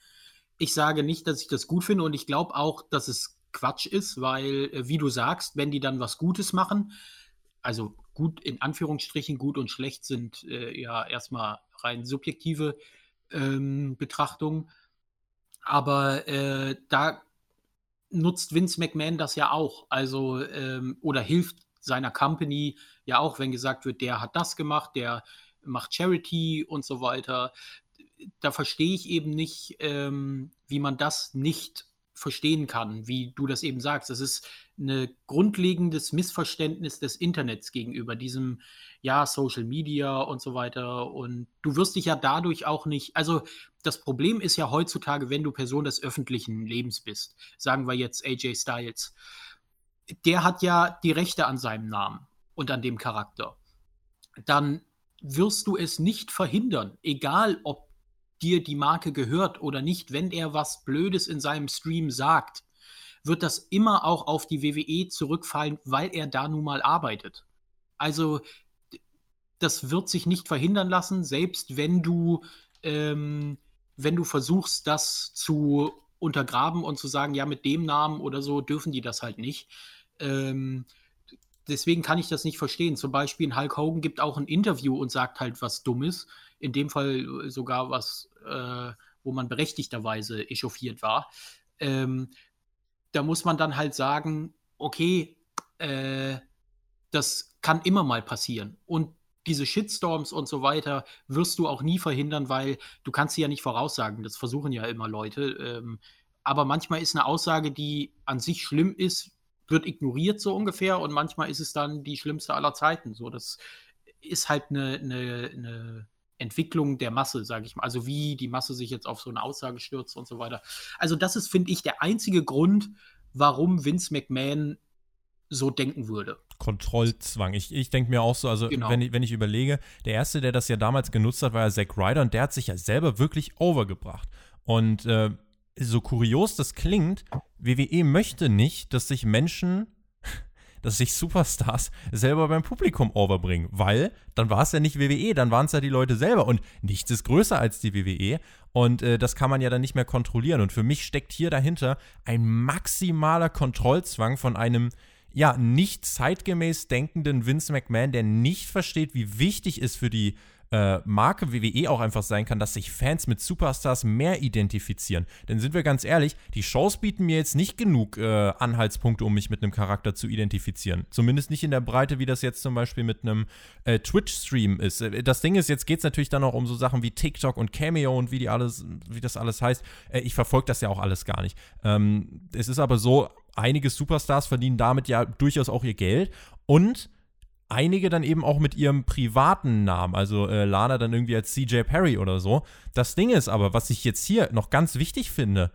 Ich sage nicht, dass ich das gut finde und ich glaube auch, dass es Quatsch ist, weil, äh, wie du sagst, wenn die dann was Gutes machen, also gut in Anführungsstrichen, gut und schlecht sind äh, ja erstmal rein subjektive ähm, Betrachtungen. Aber äh, da nutzt Vince McMahon das ja auch. Also, ähm, oder hilft seiner Company ja auch, wenn gesagt wird, der hat das gemacht, der macht Charity und so weiter. Da verstehe ich eben nicht, ähm, wie man das nicht verstehen kann, wie du das eben sagst. Das ist ein grundlegendes Missverständnis des Internets gegenüber diesem, ja, Social Media und so weiter. Und du wirst dich ja dadurch auch nicht, also das Problem ist ja heutzutage, wenn du Person des öffentlichen Lebens bist, sagen wir jetzt AJ Styles, der hat ja die Rechte an seinem Namen und an dem Charakter. Dann wirst du es nicht verhindern, egal ob dir die Marke gehört oder nicht, wenn er was Blödes in seinem Stream sagt, wird das immer auch auf die WWE zurückfallen, weil er da nun mal arbeitet. Also das wird sich nicht verhindern lassen, selbst wenn du, ähm, wenn du versuchst, das zu untergraben und zu sagen, ja, mit dem Namen oder so dürfen die das halt nicht. Ähm, deswegen kann ich das nicht verstehen. Zum Beispiel Hulk Hogan gibt auch ein Interview und sagt halt was Dummes in dem Fall äh, sogar was, äh, wo man berechtigterweise echauffiert war. Ähm, da muss man dann halt sagen, okay, äh, das kann immer mal passieren. Und diese Shitstorms und so weiter wirst du auch nie verhindern, weil du kannst sie ja nicht voraussagen. Das versuchen ja immer Leute. Ähm, aber manchmal ist eine Aussage, die an sich schlimm ist, wird ignoriert so ungefähr und manchmal ist es dann die schlimmste aller Zeiten. So, das ist halt eine, eine, eine Entwicklung der Masse, sage ich mal. Also wie die Masse sich jetzt auf so eine Aussage stürzt und so weiter. Also das ist, finde ich, der einzige Grund, warum Vince McMahon so denken würde. Kontrollzwang. Ich, ich denke mir auch so, also genau. wenn, ich, wenn ich überlege, der Erste, der das ja damals genutzt hat, war ja Zack Ryder und der hat sich ja selber wirklich overgebracht. Und äh, so kurios das klingt, WWE möchte nicht, dass sich Menschen dass sich Superstars selber beim Publikum overbringen, weil dann war es ja nicht WWE, dann waren es ja die Leute selber und nichts ist größer als die WWE und äh, das kann man ja dann nicht mehr kontrollieren und für mich steckt hier dahinter ein maximaler Kontrollzwang von einem ja, nicht zeitgemäß denkenden Vince McMahon, der nicht versteht, wie wichtig es für die äh, Marke WWE auch einfach sein kann, dass sich Fans mit Superstars mehr identifizieren. Denn sind wir ganz ehrlich, die Shows bieten mir jetzt nicht genug äh, Anhaltspunkte, um mich mit einem Charakter zu identifizieren. Zumindest nicht in der Breite, wie das jetzt zum Beispiel mit einem äh, Twitch-Stream ist. Äh, das Ding ist, jetzt geht es natürlich dann auch um so Sachen wie TikTok und Cameo und wie die alles, wie das alles heißt. Äh, ich verfolge das ja auch alles gar nicht. Ähm, es ist aber so, einige Superstars verdienen damit ja durchaus auch ihr Geld und einige dann eben auch mit ihrem privaten Namen, also äh, Lana dann irgendwie als CJ Perry oder so. Das Ding ist aber, was ich jetzt hier noch ganz wichtig finde,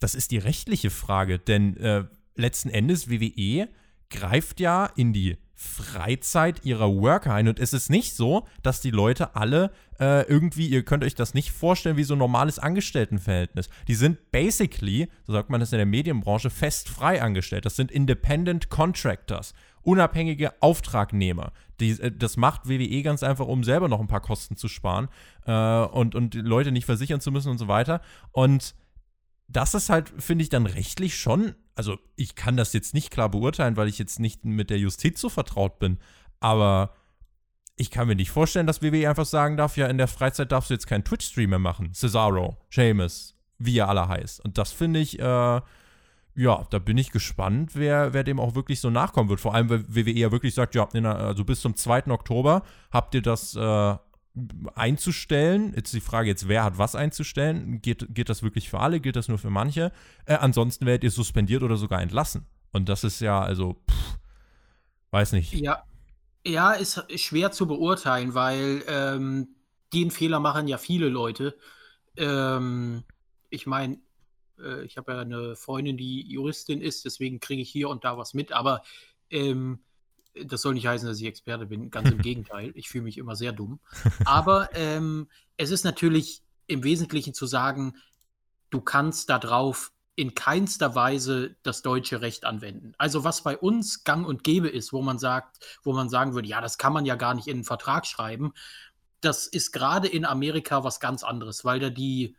das ist die rechtliche Frage, denn äh, letzten Endes WWE greift ja in die Freizeit ihrer Worker ein. Und es ist nicht so, dass die Leute alle äh, irgendwie, ihr könnt euch das nicht vorstellen, wie so ein normales Angestelltenverhältnis. Die sind basically, so sagt man das in der Medienbranche, fest frei angestellt. Das sind Independent Contractors unabhängige Auftragnehmer. Die, äh, das macht WWE ganz einfach, um selber noch ein paar Kosten zu sparen äh, und, und Leute nicht versichern zu müssen und so weiter. Und das ist halt, finde ich, dann rechtlich schon, also ich kann das jetzt nicht klar beurteilen, weil ich jetzt nicht mit der Justiz so vertraut bin, aber ich kann mir nicht vorstellen, dass WWE einfach sagen darf, ja, in der Freizeit darfst du jetzt keinen Twitch-Stream mehr machen. Cesaro, Seamus, wie er alle heißt. Und das finde ich, äh, ja, da bin ich gespannt, wer, wer dem auch wirklich so nachkommen wird. Vor allem, weil WWE ja wirklich sagt, ja, also bis zum 2. Oktober habt ihr das äh, einzustellen. Jetzt die Frage jetzt, wer hat was einzustellen? Geht, geht das wirklich für alle? Gilt das nur für manche? Äh, ansonsten werdet ihr suspendiert oder sogar entlassen. Und das ist ja, also, pff, weiß nicht. Ja, ja, ist schwer zu beurteilen, weil ähm, den Fehler machen ja viele Leute. Ähm, ich meine, äh, ich habe ja eine Freundin, die Juristin ist, deswegen kriege ich hier und da was mit, aber ähm, das soll nicht heißen, dass ich Experte bin, ganz im Gegenteil. Ich fühle mich immer sehr dumm. Aber ähm, es ist natürlich im Wesentlichen zu sagen, du kannst darauf in keinster Weise das deutsche Recht anwenden. Also was bei uns gang und gäbe ist, wo man sagt, wo man sagen würde, ja, das kann man ja gar nicht in einen Vertrag schreiben, das ist gerade in Amerika was ganz anderes, weil da die,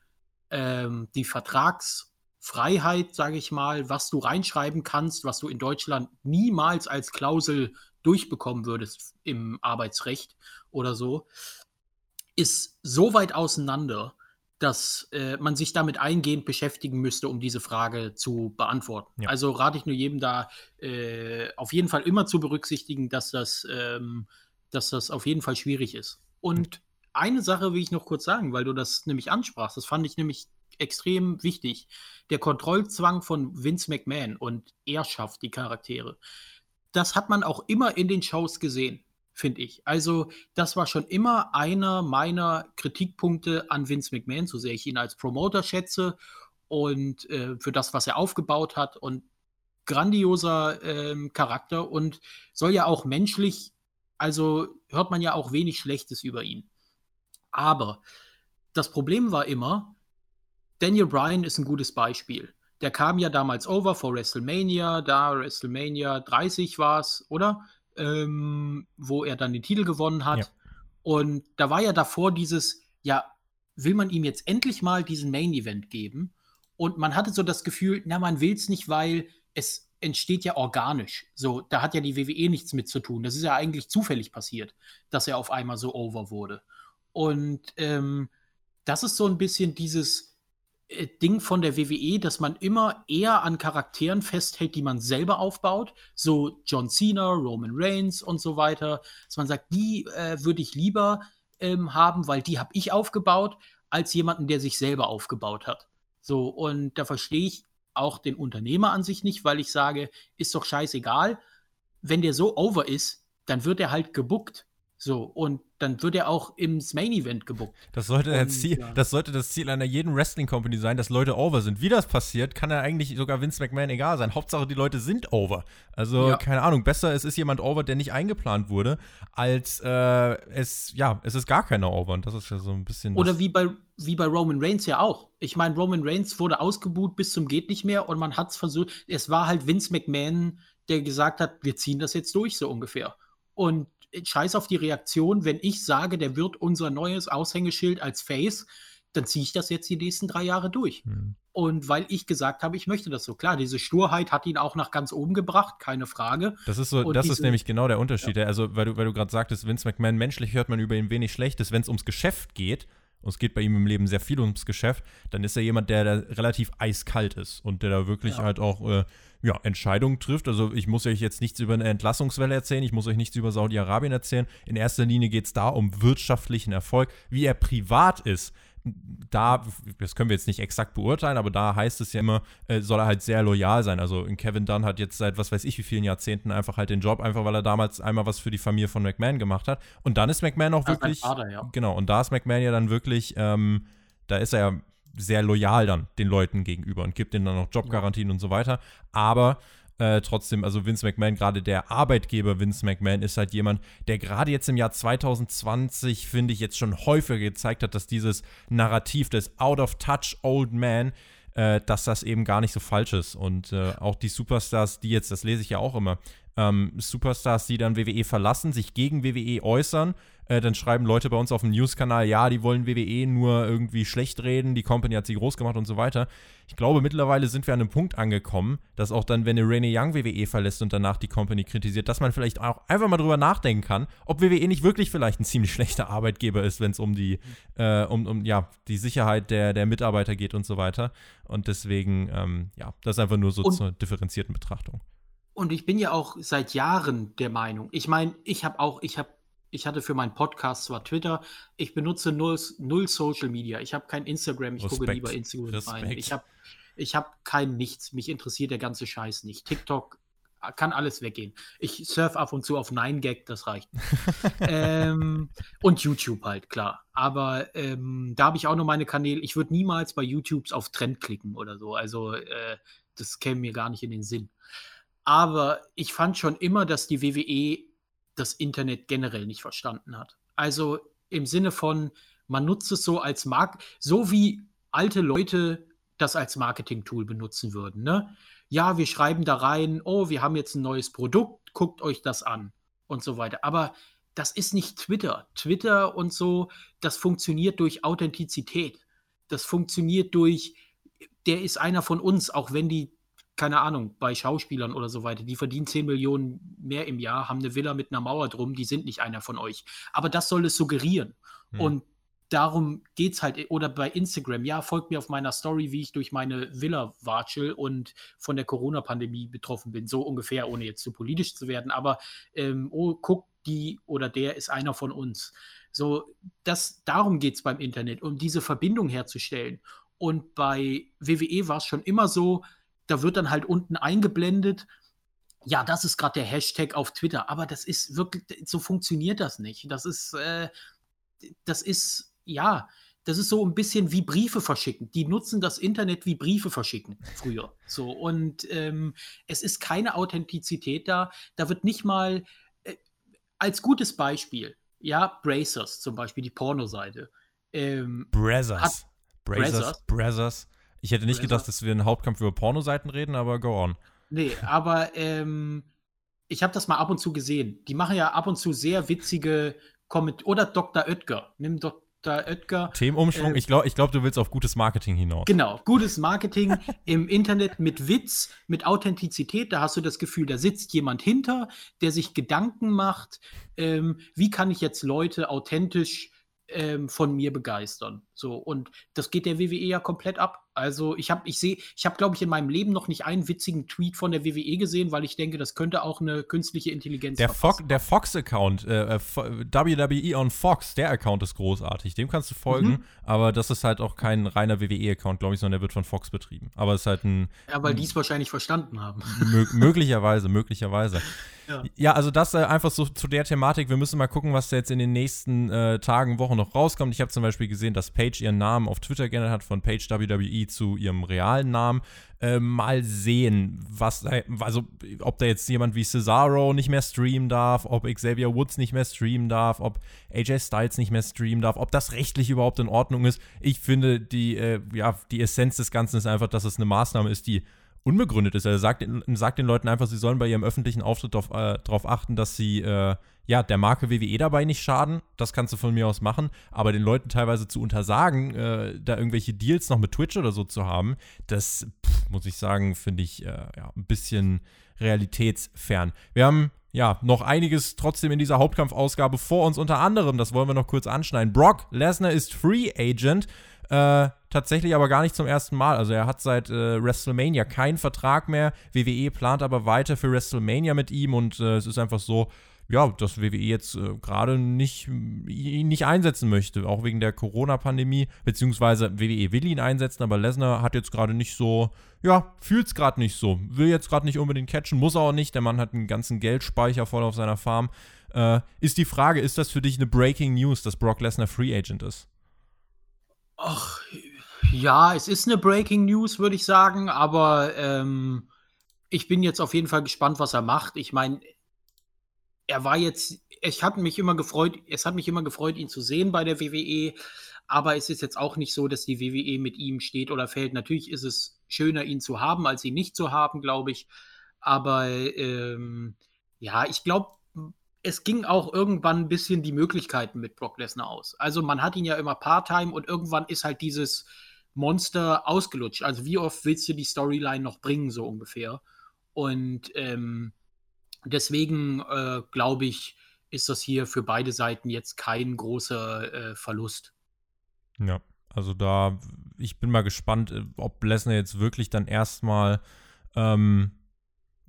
ähm, die Vertrags Freiheit, sage ich mal, was du reinschreiben kannst, was du in Deutschland niemals als Klausel durchbekommen würdest im Arbeitsrecht oder so, ist so weit auseinander, dass äh, man sich damit eingehend beschäftigen müsste, um diese Frage zu beantworten. Ja. Also rate ich nur jedem da äh, auf jeden Fall immer zu berücksichtigen, dass das, ähm, dass das auf jeden Fall schwierig ist. Und eine Sache will ich noch kurz sagen, weil du das nämlich ansprachst. Das fand ich nämlich extrem wichtig. Der Kontrollzwang von Vince McMahon und er schafft die Charaktere. Das hat man auch immer in den Shows gesehen, finde ich. Also, das war schon immer einer meiner Kritikpunkte an Vince McMahon, so sehr ich ihn als Promoter schätze und äh, für das, was er aufgebaut hat und grandioser äh, Charakter und soll ja auch menschlich, also hört man ja auch wenig Schlechtes über ihn. Aber das Problem war immer, Daniel Bryan ist ein gutes Beispiel. Der kam ja damals over vor WrestleMania, da WrestleMania 30 war es, oder? Ähm, wo er dann den Titel gewonnen hat. Ja. Und da war ja davor dieses, ja, will man ihm jetzt endlich mal diesen Main Event geben? Und man hatte so das Gefühl, na, man will es nicht, weil es entsteht ja organisch. So, da hat ja die WWE nichts mit zu tun. Das ist ja eigentlich zufällig passiert, dass er auf einmal so over wurde. Und ähm, das ist so ein bisschen dieses äh, Ding von der WWE, dass man immer eher an Charakteren festhält, die man selber aufbaut. So John Cena, Roman Reigns und so weiter. Dass man sagt, die äh, würde ich lieber ähm, haben, weil die habe ich aufgebaut, als jemanden, der sich selber aufgebaut hat. So, und da verstehe ich auch den Unternehmer an sich nicht, weil ich sage, ist doch scheißegal. Wenn der so over ist, dann wird er halt gebuckt. So, und dann wird er auch ins Main Event gebuckt. Das sollte, und, das, Ziel, ja. das sollte das Ziel einer jeden Wrestling Company sein, dass Leute over sind. Wie das passiert, kann ja eigentlich sogar Vince McMahon egal sein. Hauptsache, die Leute sind over. Also, ja. keine Ahnung, besser es ist jemand over, der nicht eingeplant wurde, als äh, es, ja, es ist gar keiner over. Und das ist ja so ein bisschen. Oder wie bei, wie bei Roman Reigns ja auch. Ich meine, Roman Reigns wurde ausgebuht bis zum Geht nicht mehr und man hat es versucht. Es war halt Vince McMahon, der gesagt hat, wir ziehen das jetzt durch, so ungefähr. Und scheiß auf die Reaktion, wenn ich sage, der wird unser neues Aushängeschild als Face, dann ziehe ich das jetzt die nächsten drei Jahre durch. Mhm. Und weil ich gesagt habe, ich möchte das so. Klar, diese Sturheit hat ihn auch nach ganz oben gebracht, keine Frage. Das ist so, und das diese, ist nämlich genau der Unterschied. Ja. Also, weil du, weil du gerade sagtest, Vince McMahon, menschlich hört man über ihn wenig Schlechtes, wenn es ums Geschäft geht, und es geht bei ihm im Leben sehr viel ums Geschäft, dann ist er jemand, der da relativ eiskalt ist und der da wirklich ja. halt auch äh, ja, Entscheidungen trifft. Also ich muss euch jetzt nichts über eine Entlassungswelle erzählen, ich muss euch nichts über Saudi-Arabien erzählen. In erster Linie geht es da um wirtschaftlichen Erfolg. Wie er privat ist, da, das können wir jetzt nicht exakt beurteilen, aber da heißt es ja immer, äh, soll er halt sehr loyal sein. Also Kevin Dunn hat jetzt seit was weiß ich wie vielen Jahrzehnten einfach halt den Job, einfach weil er damals einmal was für die Familie von McMahon gemacht hat. Und dann ist McMahon auch das wirklich. Vater, ja. Genau, und da ist McMahon ja dann wirklich, ähm, da ist er ja sehr loyal dann den Leuten gegenüber und gibt denen dann noch Jobgarantien ja. und so weiter. Aber äh, trotzdem, also Vince McMahon, gerade der Arbeitgeber Vince McMahon, ist halt jemand, der gerade jetzt im Jahr 2020, finde ich, jetzt schon häufiger gezeigt hat, dass dieses Narrativ des Out-of-Touch Old Man, äh, dass das eben gar nicht so falsch ist. Und äh, auch die Superstars, die jetzt, das lese ich ja auch immer, ähm, Superstars, die dann WWE verlassen, sich gegen WWE äußern, äh, dann schreiben Leute bei uns auf dem News-Kanal, ja, die wollen WWE nur irgendwie schlecht reden, die Company hat sie groß gemacht und so weiter. Ich glaube, mittlerweile sind wir an einem Punkt angekommen, dass auch dann, wenn eine Renee Young WWE verlässt und danach die Company kritisiert, dass man vielleicht auch einfach mal drüber nachdenken kann, ob WWE nicht wirklich vielleicht ein ziemlich schlechter Arbeitgeber ist, wenn es um die, äh, um, um ja, die Sicherheit der, der Mitarbeiter geht und so weiter. Und deswegen, ähm, ja, das ist einfach nur so und zur differenzierten Betrachtung. Und ich bin ja auch seit Jahren der Meinung, ich meine, ich habe auch, ich habe ich hatte für meinen Podcast zwar Twitter, ich benutze null, null Social Media. Ich habe kein Instagram, ich Respekt. gucke lieber Instagram Respekt. rein. Ich habe ich hab kein Nichts. Mich interessiert der ganze Scheiß nicht. TikTok kann alles weggehen. Ich surf ab und zu auf 9gag, das reicht. ähm, und YouTube halt, klar. Aber ähm, da habe ich auch noch meine Kanäle. Ich würde niemals bei YouTube auf Trend klicken oder so. Also äh, das käme mir gar nicht in den Sinn. Aber ich fand schon immer, dass die WWE das Internet generell nicht verstanden hat. Also im Sinne von, man nutzt es so als Mark, so wie alte Leute das als Marketing-Tool benutzen würden. Ne? Ja, wir schreiben da rein, oh, wir haben jetzt ein neues Produkt, guckt euch das an und so weiter. Aber das ist nicht Twitter. Twitter und so, das funktioniert durch Authentizität. Das funktioniert durch der ist einer von uns, auch wenn die, keine Ahnung, bei Schauspielern oder so weiter, die verdienen 10 Millionen mehr im Jahr, haben eine Villa mit einer Mauer drum, die sind nicht einer von euch. Aber das soll es suggerieren. Hm. Und darum geht es halt, oder bei Instagram, ja, folgt mir auf meiner Story, wie ich durch meine Villa watschel und von der Corona-Pandemie betroffen bin, so ungefähr, ohne jetzt zu politisch zu werden, aber ähm, oh, guck, die oder der ist einer von uns. So, das, darum geht es beim Internet, um diese Verbindung herzustellen. Und bei WWE war es schon immer so, da wird dann halt unten eingeblendet, ja, das ist gerade der Hashtag auf Twitter, aber das ist wirklich, so funktioniert das nicht. Das ist, äh, das ist ja, das ist so ein bisschen wie Briefe verschicken. Die nutzen das Internet wie Briefe verschicken früher. So und ähm, es ist keine Authentizität da. Da wird nicht mal äh, als gutes Beispiel, ja, Bracers zum Beispiel die Pornoseite. Ähm, Brazzers. Brazzers. Brazzers. Ich hätte nicht gedacht, dass wir einen Hauptkampf über Pornoseiten reden, aber go on. Nee, aber ähm, ich habe das mal ab und zu gesehen. Die machen ja ab und zu sehr witzige Kommentare. Oder Dr. Oetker. Nimm Dr. Dr. Oetker. Themenumschwung, äh, ich glaube, ich glaub, du willst auf gutes Marketing hinaus. Genau, gutes Marketing im Internet mit Witz, mit Authentizität. Da hast du das Gefühl, da sitzt jemand hinter, der sich Gedanken macht, ähm, wie kann ich jetzt Leute authentisch ähm, von mir begeistern. So, und das geht der WWE ja komplett ab. Also ich habe, ich sehe, ich habe, glaube ich, in meinem Leben noch nicht einen witzigen Tweet von der WWE gesehen, weil ich denke, das könnte auch eine künstliche Intelligenz Der, Fo der Fox-Account, äh, äh WWE on Fox, der Account ist großartig. Dem kannst du folgen, mhm. aber das ist halt auch kein reiner WWE-Account, glaube ich, sondern der wird von Fox betrieben. Aber es ist halt ein. Ja, weil die es wahrscheinlich verstanden haben. möglicherweise, möglicherweise. Ja. ja, also das äh, einfach so zu der Thematik. Wir müssen mal gucken, was da jetzt in den nächsten äh, Tagen, Wochen noch rauskommt. Ich habe zum Beispiel gesehen, dass Paige ihren Namen auf Twitter geändert hat von Paige WWE zu ihrem realen Namen. Äh, mal sehen, was also ob da jetzt jemand wie Cesaro nicht mehr streamen darf, ob Xavier Woods nicht mehr streamen darf, ob AJ Styles nicht mehr streamen darf, ob das rechtlich überhaupt in Ordnung ist. Ich finde, die, äh, ja, die Essenz des Ganzen ist einfach, dass es eine Maßnahme ist, die unbegründet ist. Er sagt, sagt den Leuten einfach, sie sollen bei ihrem öffentlichen Auftritt darauf äh, achten, dass sie äh, ja, der Marke WWE dabei nicht schaden. Das kannst du von mir aus machen. Aber den Leuten teilweise zu untersagen, äh, da irgendwelche Deals noch mit Twitch oder so zu haben, das pff, muss ich sagen, finde ich äh, ja, ein bisschen realitätsfern. Wir haben ja, noch einiges trotzdem in dieser Hauptkampfausgabe vor uns. Unter anderem, das wollen wir noch kurz anschneiden. Brock Lesnar ist Free Agent. Äh, tatsächlich aber gar nicht zum ersten Mal. Also er hat seit äh, WrestleMania keinen Vertrag mehr. WWE plant aber weiter für WrestleMania mit ihm und äh, es ist einfach so, ja, dass WWE jetzt äh, gerade nicht, ihn nicht einsetzen möchte, auch wegen der Corona-Pandemie, beziehungsweise WWE will ihn einsetzen, aber Lesnar hat jetzt gerade nicht so, ja, fühlt es gerade nicht so, will jetzt gerade nicht unbedingt catchen, muss auch nicht, der Mann hat einen ganzen Geldspeicher voll auf seiner Farm. Äh, ist die Frage, ist das für dich eine Breaking News, dass Brock Lesnar Free Agent ist? Ach, ja, es ist eine Breaking News, würde ich sagen, aber ähm, ich bin jetzt auf jeden Fall gespannt, was er macht. Ich meine, er war jetzt, ich habe mich immer gefreut, es hat mich immer gefreut, ihn zu sehen bei der WWE, aber es ist jetzt auch nicht so, dass die WWE mit ihm steht oder fällt. Natürlich ist es schöner, ihn zu haben, als ihn nicht zu haben, glaube ich. Aber ähm, ja, ich glaube, es ging auch irgendwann ein bisschen die Möglichkeiten mit Brock Lesnar aus. Also man hat ihn ja immer Part-Time und irgendwann ist halt dieses Monster ausgelutscht. Also wie oft willst du die Storyline noch bringen, so ungefähr? Und ähm, deswegen äh, glaube ich, ist das hier für beide Seiten jetzt kein großer äh, Verlust. Ja, also da, ich bin mal gespannt, äh, ob Lesnar jetzt wirklich dann erstmal ähm,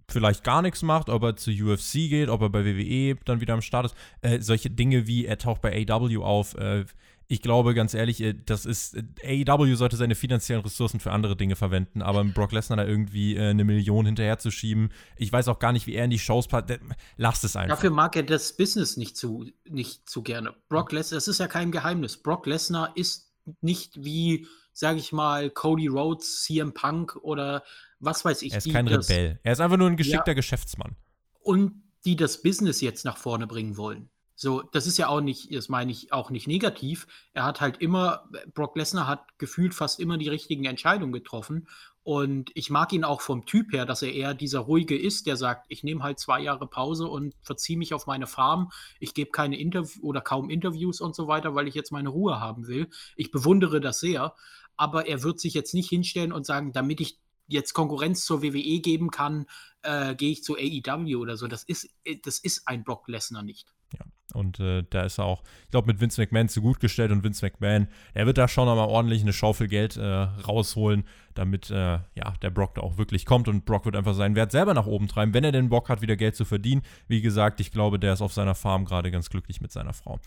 vielleicht gar nichts macht, ob er zu UFC geht, ob er bei WWE dann wieder am Start ist. Äh, solche Dinge wie er taucht bei AW auf. Äh, ich glaube ganz ehrlich, äh, das ist äh, AEW sollte seine finanziellen Ressourcen für andere Dinge verwenden, aber Brock Lesnar da irgendwie äh, eine Million hinterherzuschieben. Ich weiß auch gar nicht, wie er in die Shows passt. Lasst es einfach. Dafür mag er das Business nicht zu nicht zu gerne. Brock Lesnar, das ist ja kein Geheimnis. Brock Lesnar ist nicht wie sage ich mal, Cody Rhodes, CM Punk oder was weiß ich. Er ist kein das, Rebell. Er ist einfach nur ein geschickter ja, Geschäftsmann. Und die das Business jetzt nach vorne bringen wollen. So, das ist ja auch nicht, das meine ich auch nicht negativ. Er hat halt immer, Brock Lesnar hat gefühlt fast immer die richtigen Entscheidungen getroffen. Und ich mag ihn auch vom Typ her, dass er eher dieser ruhige ist, der sagt, ich nehme halt zwei Jahre Pause und verziehe mich auf meine Farm. Ich gebe keine Interviews oder kaum Interviews und so weiter, weil ich jetzt meine Ruhe haben will. Ich bewundere das sehr. aber er wird sich jetzt nicht hinstellen und sagen, damit ich jetzt Konkurrenz zur WWE geben kann, äh, gehe ich zu AEW oder so. Das ist, äh, das ist ein Brock Lesnar nicht. Ja, und äh, da ist er auch, ich glaube, mit Vince McMahon zu gut gestellt und Vince McMahon, er wird da schon nochmal ordentlich eine Schaufel Geld äh, rausholen, damit äh, ja, der Brock da auch wirklich kommt und Brock wird einfach seinen Wert selber nach oben treiben, wenn er den Bock hat, wieder Geld zu verdienen. Wie gesagt, ich glaube, der ist auf seiner Farm gerade ganz glücklich mit seiner Frau.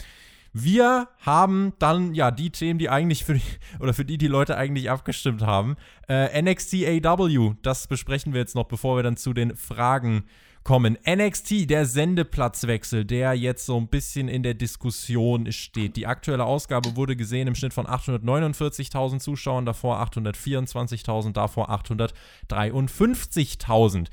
Wir haben dann ja die Themen, die eigentlich für die, oder für die die Leute eigentlich abgestimmt haben. Äh, NXT AW, das besprechen wir jetzt noch, bevor wir dann zu den Fragen kommen. NXT, der Sendeplatzwechsel, der jetzt so ein bisschen in der Diskussion steht. Die aktuelle Ausgabe wurde gesehen im Schnitt von 849.000 Zuschauern, davor 824.000, davor 853.000.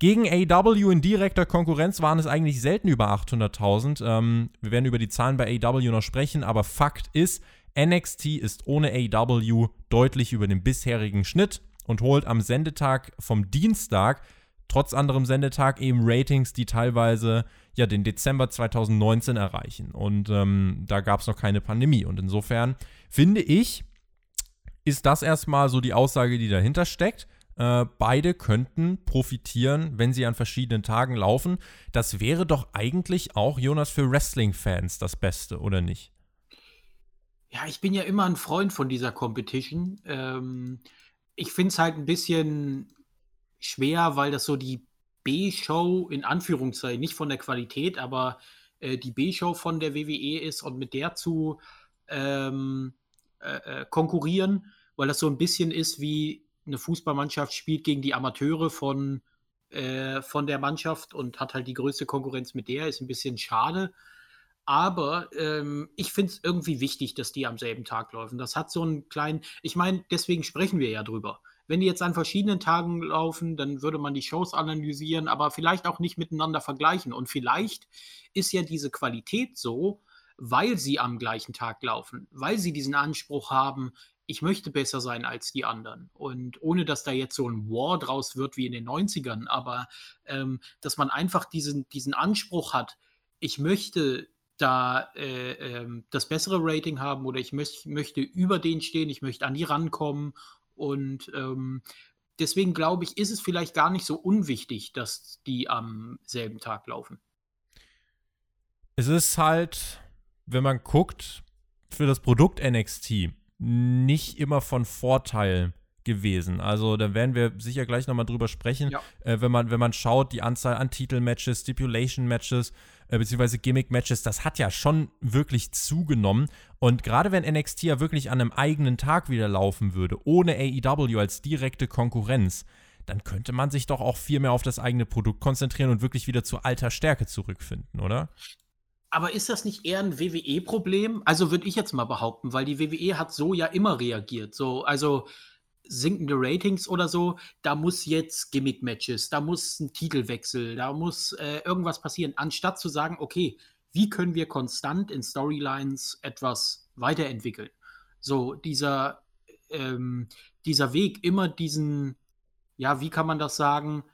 Gegen AW in direkter Konkurrenz waren es eigentlich selten über 800.000. Ähm, wir werden über die Zahlen bei AW noch sprechen, aber Fakt ist, NXT ist ohne AW deutlich über dem bisherigen Schnitt und holt am Sendetag vom Dienstag, trotz anderem Sendetag, eben Ratings, die teilweise ja den Dezember 2019 erreichen. Und ähm, da gab es noch keine Pandemie. Und insofern finde ich, ist das erstmal so die Aussage, die dahinter steckt. Äh, beide könnten profitieren, wenn sie an verschiedenen Tagen laufen. Das wäre doch eigentlich auch, Jonas, für Wrestling-Fans das Beste, oder nicht? Ja, ich bin ja immer ein Freund von dieser Competition. Ähm, ich finde es halt ein bisschen schwer, weil das so die B-Show in Anführungszeichen, nicht von der Qualität, aber äh, die B-Show von der WWE ist und mit der zu ähm, äh, äh konkurrieren, weil das so ein bisschen ist wie eine Fußballmannschaft spielt gegen die Amateure von, äh, von der Mannschaft und hat halt die größte Konkurrenz mit der, ist ein bisschen schade. Aber ähm, ich finde es irgendwie wichtig, dass die am selben Tag laufen. Das hat so einen kleinen, ich meine, deswegen sprechen wir ja drüber. Wenn die jetzt an verschiedenen Tagen laufen, dann würde man die Shows analysieren, aber vielleicht auch nicht miteinander vergleichen. Und vielleicht ist ja diese Qualität so, weil sie am gleichen Tag laufen, weil sie diesen Anspruch haben, ich möchte besser sein als die anderen. Und ohne dass da jetzt so ein War draus wird wie in den 90ern, aber ähm, dass man einfach diesen, diesen Anspruch hat, ich möchte da äh, äh, das bessere Rating haben oder ich möcht, möchte über den stehen, ich möchte an die rankommen. Und ähm, deswegen glaube ich, ist es vielleicht gar nicht so unwichtig, dass die am selben Tag laufen. Es ist halt, wenn man guckt, für das Produkt NXT nicht immer von Vorteil gewesen. Also da werden wir sicher gleich nochmal drüber sprechen, ja. äh, wenn, man, wenn man schaut, die Anzahl an Titelmatches, Stipulation-Matches, äh, beziehungsweise Gimmick-Matches, das hat ja schon wirklich zugenommen. Und gerade wenn NXT ja wirklich an einem eigenen Tag wieder laufen würde, ohne AEW als direkte Konkurrenz, dann könnte man sich doch auch viel mehr auf das eigene Produkt konzentrieren und wirklich wieder zu alter Stärke zurückfinden, oder? Aber ist das nicht eher ein WWE-Problem? Also würde ich jetzt mal behaupten, weil die WWE hat so ja immer reagiert. So, also sinkende Ratings oder so, da muss jetzt Gimmick-Matches, da muss ein Titelwechsel, da muss äh, irgendwas passieren, anstatt zu sagen, okay, wie können wir konstant in Storylines etwas weiterentwickeln? So, dieser, ähm, dieser Weg, immer diesen, ja, wie kann man das sagen?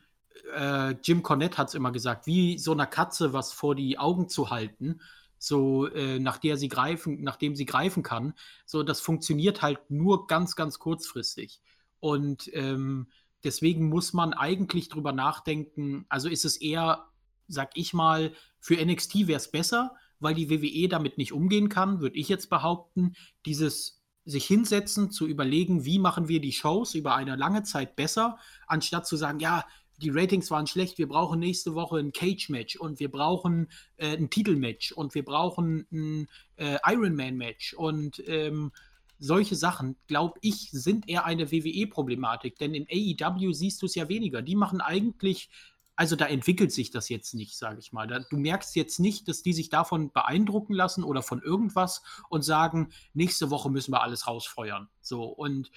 äh, Jim Cornette hat es immer gesagt, wie so einer Katze was vor die Augen zu halten, so äh, nach der sie greifen, nachdem sie greifen kann. So, das funktioniert halt nur ganz, ganz kurzfristig. Und ähm, deswegen muss man eigentlich drüber nachdenken, also ist es eher, sag ich mal, für NXT wäre es besser, weil die WWE damit nicht umgehen kann, würde ich jetzt behaupten, dieses sich hinsetzen, zu überlegen, wie machen wir die Shows über eine lange Zeit besser, anstatt zu sagen, ja, die Ratings waren schlecht, wir brauchen nächste Woche ein Cage-Match und wir brauchen äh, ein Titelmatch und wir brauchen ein äh, Ironman-Match und ähm, solche Sachen, glaube ich, sind eher eine WWE-Problematik, denn in AEW siehst du es ja weniger. Die machen eigentlich, also da entwickelt sich das jetzt nicht, sage ich mal. Da, du merkst jetzt nicht, dass die sich davon beeindrucken lassen oder von irgendwas und sagen, nächste Woche müssen wir alles rausfeuern. So, und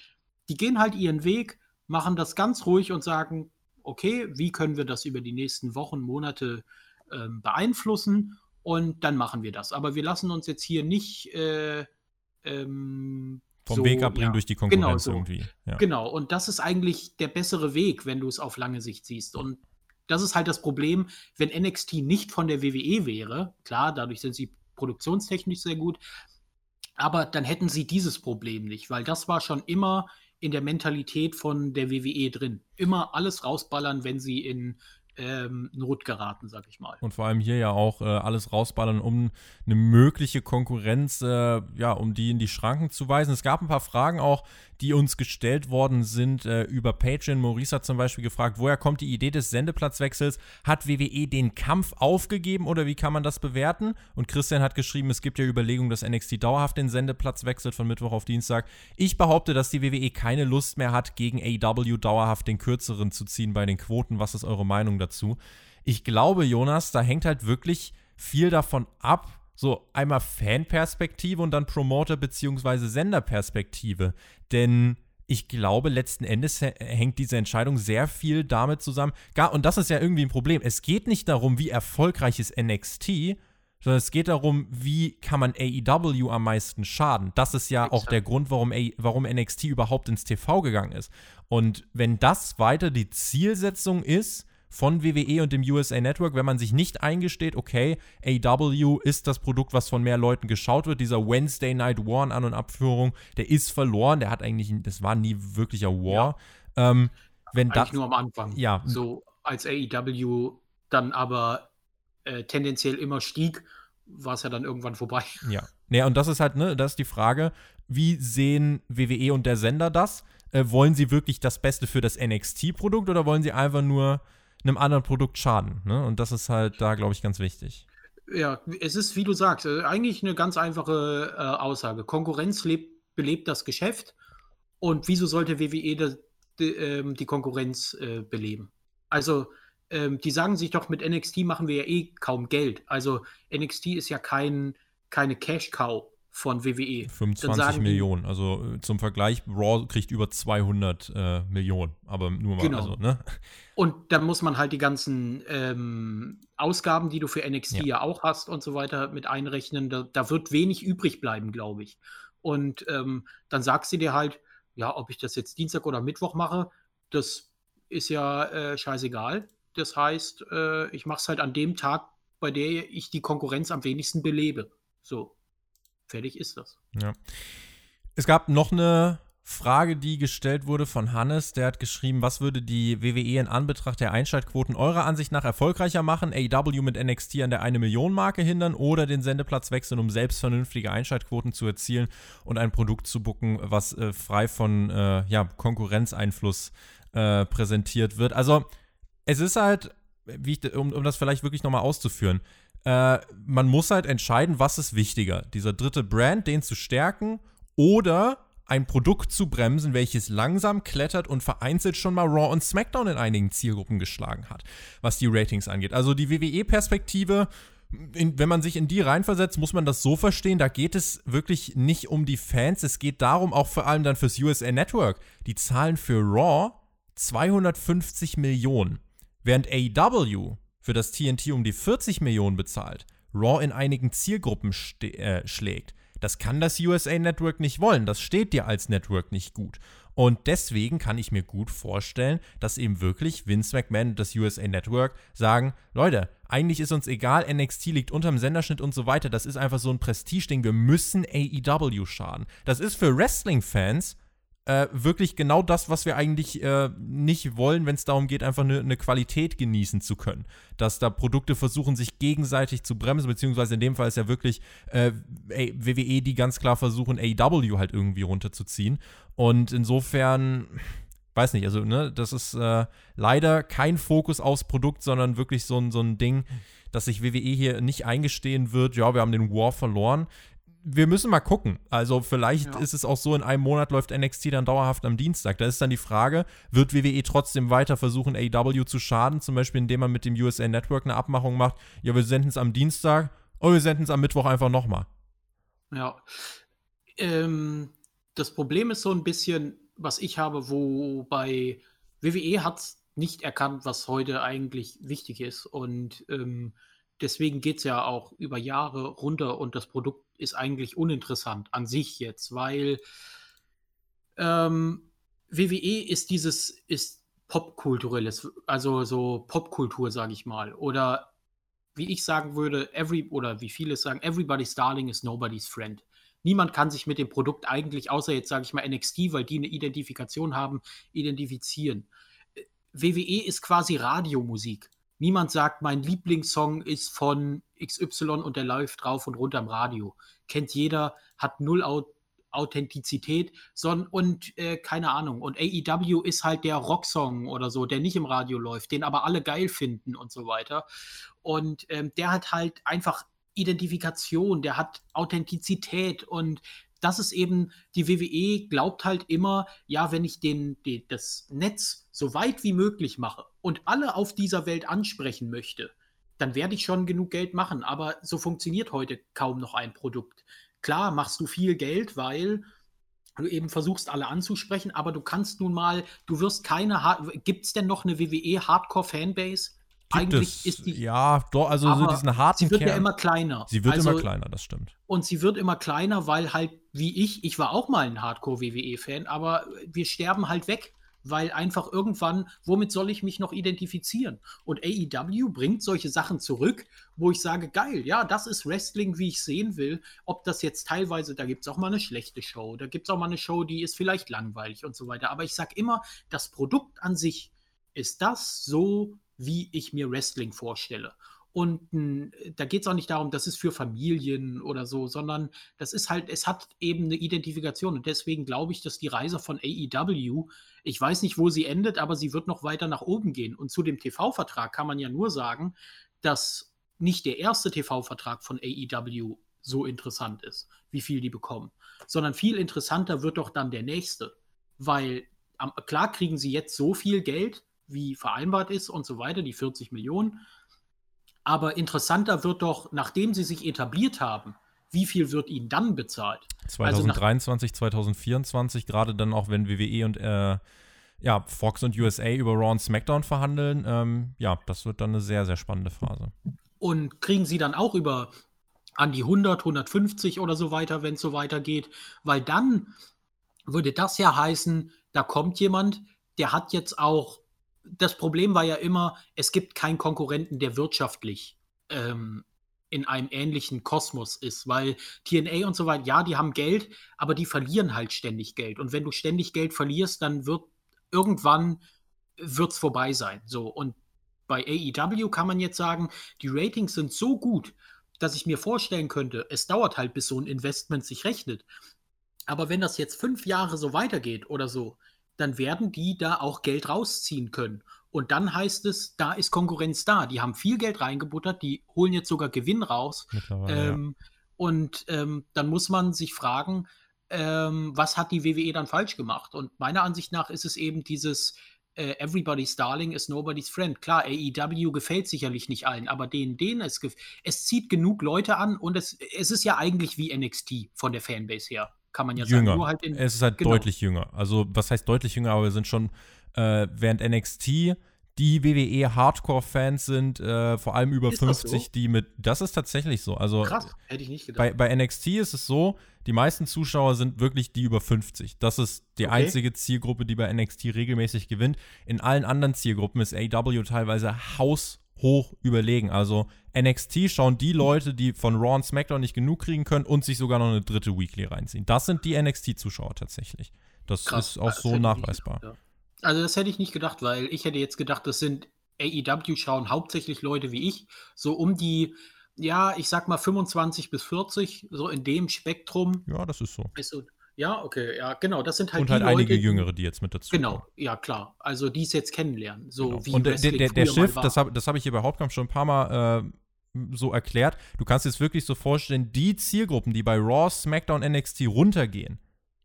die gehen halt ihren Weg, machen das ganz ruhig und sagen, okay, wie können wir das über die nächsten Wochen, Monate ähm, beeinflussen und dann machen wir das. Aber wir lassen uns jetzt hier nicht äh, ähm, vom so, Weg abbringen ja, durch die Konkurrenz genau so. irgendwie. Ja. Genau, und das ist eigentlich der bessere Weg, wenn du es auf lange Sicht siehst. Und das ist halt das Problem, wenn NXT nicht von der WWE wäre, klar, dadurch sind sie produktionstechnisch sehr gut, Aber dann hätten sie dieses Problem nicht, weil das war schon immer in der Mentalität von der WWE drin. Immer alles rausballern, wenn sie in ähm, Not geraten, sag ich mal. Und vor allem hier ja auch äh, alles rausballern, um eine mögliche Konkurrenz, äh, ja, um die in die Schranken zu weisen. Es gab ein paar Fragen auch, die uns gestellt worden sind äh, über Patreon. Maurice hat zum Beispiel gefragt, woher kommt die Idee des Sendeplatzwechsels? Hat WWE den Kampf aufgegeben oder wie kann man das bewerten? Und Christian hat geschrieben, es gibt ja Überlegungen, dass NXT dauerhaft den Sendeplatz wechselt von Mittwoch auf Dienstag. Ich behaupte, dass die WWE keine Lust mehr hat, gegen AEW dauerhaft den kürzeren zu ziehen bei den Quoten. Was ist eure Meinung dazu? Ich glaube, Jonas, da hängt halt wirklich viel davon ab, so einmal Fanperspektive und dann Promoter- bzw. Senderperspektive. Denn ich glaube, letzten Endes hängt diese Entscheidung sehr viel damit zusammen. Gar, und das ist ja irgendwie ein Problem. Es geht nicht darum, wie erfolgreich ist NXT, sondern es geht darum, wie kann man AEW am meisten schaden. Das ist ja auch der Grund, warum, A warum NXT überhaupt ins TV gegangen ist. Und wenn das weiter die Zielsetzung ist, von WWE und dem USA Network, wenn man sich nicht eingesteht, okay, AW ist das Produkt, was von mehr Leuten geschaut wird. Dieser Wednesday Night War in An- und Abführung, der ist verloren. Der hat eigentlich, das war nie wirklicher War. Ja. Ähm, wenn eigentlich das, nur am Anfang. Ja. So als AEW dann aber äh, tendenziell immer stieg, war es ja dann irgendwann vorbei. Ja. Naja, und das ist halt, ne, das ist die Frage, wie sehen WWE und der Sender das? Äh, wollen sie wirklich das Beste für das NXT-Produkt oder wollen sie einfach nur einem anderen Produkt schaden. Ne? Und das ist halt da, glaube ich, ganz wichtig. Ja, es ist, wie du sagst, äh, eigentlich eine ganz einfache äh, Aussage. Konkurrenz lebt, belebt das Geschäft. Und wieso sollte WWE das, die, ähm, die, Konkurrenz äh, beleben? Also, ähm, die sagen sich doch, mit NXT machen wir ja eh kaum Geld. Also, NXT ist ja kein, keine Cash-Cow von WWE. 25 Millionen. Die, also äh, zum Vergleich, Raw kriegt über 200 äh, Millionen. Aber nur mal, genau. also, ne? Und dann muss man halt die ganzen ähm, Ausgaben, die du für NXT ja. ja. auch hast und so weiter, mit einrechnen. Da, da wird wenig übrig bleiben, glaube ich. Und ähm, dann sagst du dir halt, ja, ob ich das jetzt Dienstag oder Mittwoch mache, das ist ja äh, scheißegal. Das heißt, äh, ich mache es halt an dem Tag, bei der ich die Konkurrenz am wenigsten belebe. So. Fertig ist das. Ja. Es gab noch eine Frage, die gestellt wurde von Hannes. Der hat geschrieben, was würde die WWE in Anbetracht der Einschaltquoten eurer Ansicht nach erfolgreicher machen? AEW mit NXT an der 1 Million Marke hindern oder den Sendeplatz wechseln, um selbst vernünftige Einschaltquoten zu erzielen und ein Produkt zu bucken, was äh, frei von äh, ja, Konkurrenzeinfluss äh, präsentiert wird? Also, es ist halt, ich, um, um das vielleicht wirklich nochmal auszuführen, äh, man muss halt entscheiden, was ist wichtiger. Dieser dritte Brand, den zu stärken oder ein Produkt zu bremsen, welches langsam klettert und vereinzelt schon mal Raw und SmackDown in einigen Zielgruppen geschlagen hat, was die Ratings angeht. Also die WWE-Perspektive, wenn man sich in die reinversetzt, muss man das so verstehen, da geht es wirklich nicht um die Fans, es geht darum, auch vor allem dann fürs USA Network, die Zahlen für Raw 250 Millionen, während AEW für das TNT um die 40 Millionen bezahlt, Raw in einigen Zielgruppen äh, schlägt. Das kann das USA Network nicht wollen. Das steht dir als Network nicht gut. Und deswegen kann ich mir gut vorstellen, dass eben wirklich Vince McMahon und das USA Network sagen: Leute, eigentlich ist uns egal, NXT liegt unterm Senderschnitt und so weiter. Das ist einfach so ein Prestigeding. Wir müssen AEW schaden. Das ist für Wrestling-Fans äh, wirklich genau das, was wir eigentlich äh, nicht wollen, wenn es darum geht, einfach eine ne Qualität genießen zu können. Dass da Produkte versuchen, sich gegenseitig zu bremsen, beziehungsweise in dem Fall ist ja wirklich äh, WWE, die ganz klar versuchen, AEW halt irgendwie runterzuziehen. Und insofern weiß nicht, also, ne, das ist äh, leider kein Fokus aufs Produkt, sondern wirklich so, so ein Ding, dass sich WWE hier nicht eingestehen wird, ja, wir haben den War verloren wir müssen mal gucken. Also vielleicht ja. ist es auch so, in einem Monat läuft NXT dann dauerhaft am Dienstag. Da ist dann die Frage, wird WWE trotzdem weiter versuchen, AW zu schaden, zum Beispiel indem man mit dem USA Network eine Abmachung macht, ja, wir senden es am Dienstag oder wir senden es am Mittwoch einfach nochmal. Ja. Ähm, das Problem ist so ein bisschen, was ich habe, wo bei WWE hat es nicht erkannt, was heute eigentlich wichtig ist. Und ähm, deswegen geht es ja auch über Jahre runter und das Produkt ist eigentlich uninteressant an sich jetzt, weil ähm, WWE ist dieses, ist popkulturelles, also so Popkultur, sage ich mal. Oder wie ich sagen würde, every, oder wie viele sagen, everybody's darling is nobody's friend. Niemand kann sich mit dem Produkt eigentlich, außer jetzt sage ich mal NXT, weil die eine Identifikation haben, identifizieren. WWE ist quasi Radiomusik. Niemand sagt, mein Lieblingssong ist von XY und der läuft drauf und runter im Radio. Kennt jeder, hat null Authentizität, sondern und äh, keine Ahnung. Und AEW ist halt der Rocksong oder so, der nicht im Radio läuft, den aber alle geil finden und so weiter. Und ähm, der hat halt einfach Identifikation, der hat Authentizität und das ist eben, die WWE glaubt halt immer, ja, wenn ich den, den, das Netz so weit wie möglich mache und alle auf dieser Welt ansprechen möchte, dann werde ich schon genug Geld machen. Aber so funktioniert heute kaum noch ein Produkt. Klar machst du viel Geld, weil du eben versuchst, alle anzusprechen, aber du kannst nun mal, du wirst keine, gibt es denn noch eine WWE Hardcore-Fanbase? Eigentlich es, ist die. Ja, doch, also so diesen harten Sie wird Kern, ja immer kleiner. Sie wird also, immer kleiner, das stimmt. Und sie wird immer kleiner, weil halt, wie ich, ich war auch mal ein Hardcore-WWE-Fan, aber wir sterben halt weg weil einfach irgendwann, womit soll ich mich noch identifizieren? Und AEW bringt solche Sachen zurück, wo ich sage, geil, ja, das ist Wrestling, wie ich sehen will. Ob das jetzt teilweise, da gibt es auch mal eine schlechte Show, da gibt es auch mal eine Show, die ist vielleicht langweilig und so weiter. Aber ich sage immer, das Produkt an sich ist das so, wie ich mir Wrestling vorstelle. Und hm, da geht es auch nicht darum, das ist für Familien oder so, sondern das ist halt, es hat eben eine Identifikation. Und deswegen glaube ich, dass die Reise von AEW, ich weiß nicht, wo sie endet, aber sie wird noch weiter nach oben gehen. Und zu dem TV-Vertrag kann man ja nur sagen, dass nicht der erste TV-Vertrag von AEW so interessant ist, wie viel die bekommen, sondern viel interessanter wird doch dann der nächste. Weil klar kriegen sie jetzt so viel Geld, wie vereinbart ist und so weiter, die 40 Millionen. Aber interessanter wird doch, nachdem sie sich etabliert haben, wie viel wird ihnen dann bezahlt? 2023, also 2024, gerade dann auch, wenn WWE und äh, ja, Fox und USA über Raw und SmackDown verhandeln, ähm, ja, das wird dann eine sehr, sehr spannende Phase. Und kriegen sie dann auch über an die 100, 150 oder so weiter, wenn es so weitergeht? Weil dann würde das ja heißen, da kommt jemand, der hat jetzt auch das Problem war ja immer, es gibt keinen Konkurrenten, der wirtschaftlich ähm, in einem ähnlichen Kosmos ist, weil TNA und so weiter, ja, die haben Geld, aber die verlieren halt ständig Geld. Und wenn du ständig Geld verlierst, dann wird irgendwann wird's vorbei sein. So und bei AEW kann man jetzt sagen, die Ratings sind so gut, dass ich mir vorstellen könnte, es dauert halt, bis so ein Investment sich rechnet. Aber wenn das jetzt fünf Jahre so weitergeht oder so, dann werden die da auch Geld rausziehen können. Und dann heißt es, da ist Konkurrenz da. Die haben viel Geld reingebuttert, die holen jetzt sogar Gewinn raus. Ähm, ja. Und ähm, dann muss man sich fragen, ähm, was hat die WWE dann falsch gemacht? Und meiner Ansicht nach ist es eben dieses äh, Everybody's Darling is Nobody's Friend. Klar, AEW gefällt sicherlich nicht allen, aber denen, denen es, es zieht genug Leute an und es, es ist ja eigentlich wie NXT von der Fanbase her kann man ja jünger. sagen. Halt es ist halt genau. deutlich jünger. Also, was heißt deutlich jünger, aber wir sind schon, äh, während NXT die WWE Hardcore-Fans sind, äh, vor allem über ist 50, so? die mit. Das ist tatsächlich so. Also, Krass, hätte ich nicht gedacht. Bei, bei NXT ist es so, die meisten Zuschauer sind wirklich die über 50. Das ist die okay. einzige Zielgruppe, die bei NXT regelmäßig gewinnt. In allen anderen Zielgruppen ist AW teilweise haushoch überlegen. Also NXT schauen die Leute, die von Raw und SmackDown nicht genug kriegen können und sich sogar noch eine dritte Weekly reinziehen. Das sind die NXT-Zuschauer tatsächlich. Das Krass, ist auch das so nachweisbar. Gedacht, ja. Also das hätte ich nicht gedacht, weil ich hätte jetzt gedacht, das sind AEW schauen hauptsächlich Leute wie ich, so um die, ja, ich sag mal 25 bis 40, so in dem Spektrum. Ja, das ist so. Ist so ja, okay, ja, genau. Das sind halt Und halt Leute, einige Jüngere, die jetzt mit dazu Genau, kommen. ja, klar. Also die es jetzt kennenlernen. So genau. wie Und der, der, der Shift, das habe das hab ich hier bei Hauptkampf schon ein paar Mal äh, so erklärt. Du kannst dir es wirklich so vorstellen, die Zielgruppen, die bei Raw, SmackDown, NXT runtergehen,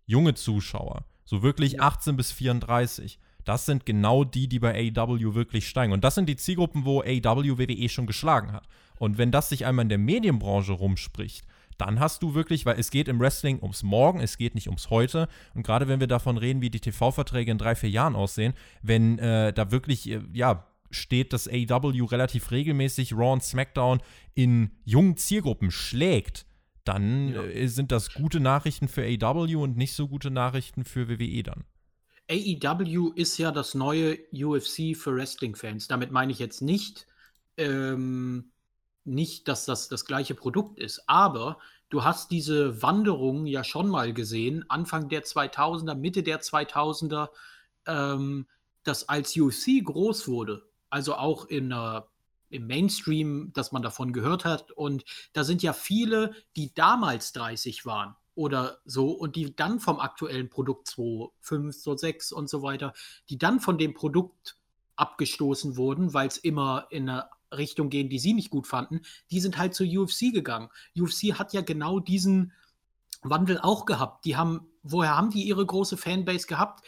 junge Zuschauer, so wirklich ja. 18 bis 34, das sind genau die, die bei AEW wirklich steigen. Und das sind die Zielgruppen, wo AEW WWE schon geschlagen hat. Und wenn das sich einmal in der Medienbranche rumspricht, dann hast du wirklich, weil es geht im Wrestling ums Morgen, es geht nicht ums Heute. Und gerade wenn wir davon reden, wie die TV-Verträge in drei, vier Jahren aussehen, wenn äh, da wirklich, äh, ja, steht, dass AEW relativ regelmäßig Raw und SmackDown in jungen Zielgruppen schlägt, dann ja. äh, sind das gute Nachrichten für AEW und nicht so gute Nachrichten für WWE dann. AEW ist ja das neue UFC für Wrestling-Fans. Damit meine ich jetzt nicht, ähm, nicht, dass das das gleiche Produkt ist, aber du hast diese Wanderung ja schon mal gesehen, Anfang der 2000er, Mitte der 2000er, ähm, dass als UFC groß wurde, also auch in der im Mainstream, dass man davon gehört hat. Und da sind ja viele, die damals 30 waren oder so und die dann vom aktuellen Produkt 2, 5, so 6 und so weiter, die dann von dem Produkt abgestoßen wurden, weil es immer in eine Richtung gehen, die sie nicht gut fanden, die sind halt zur UFC gegangen. UFC hat ja genau diesen Wandel auch gehabt. Die haben, woher haben die ihre große Fanbase gehabt?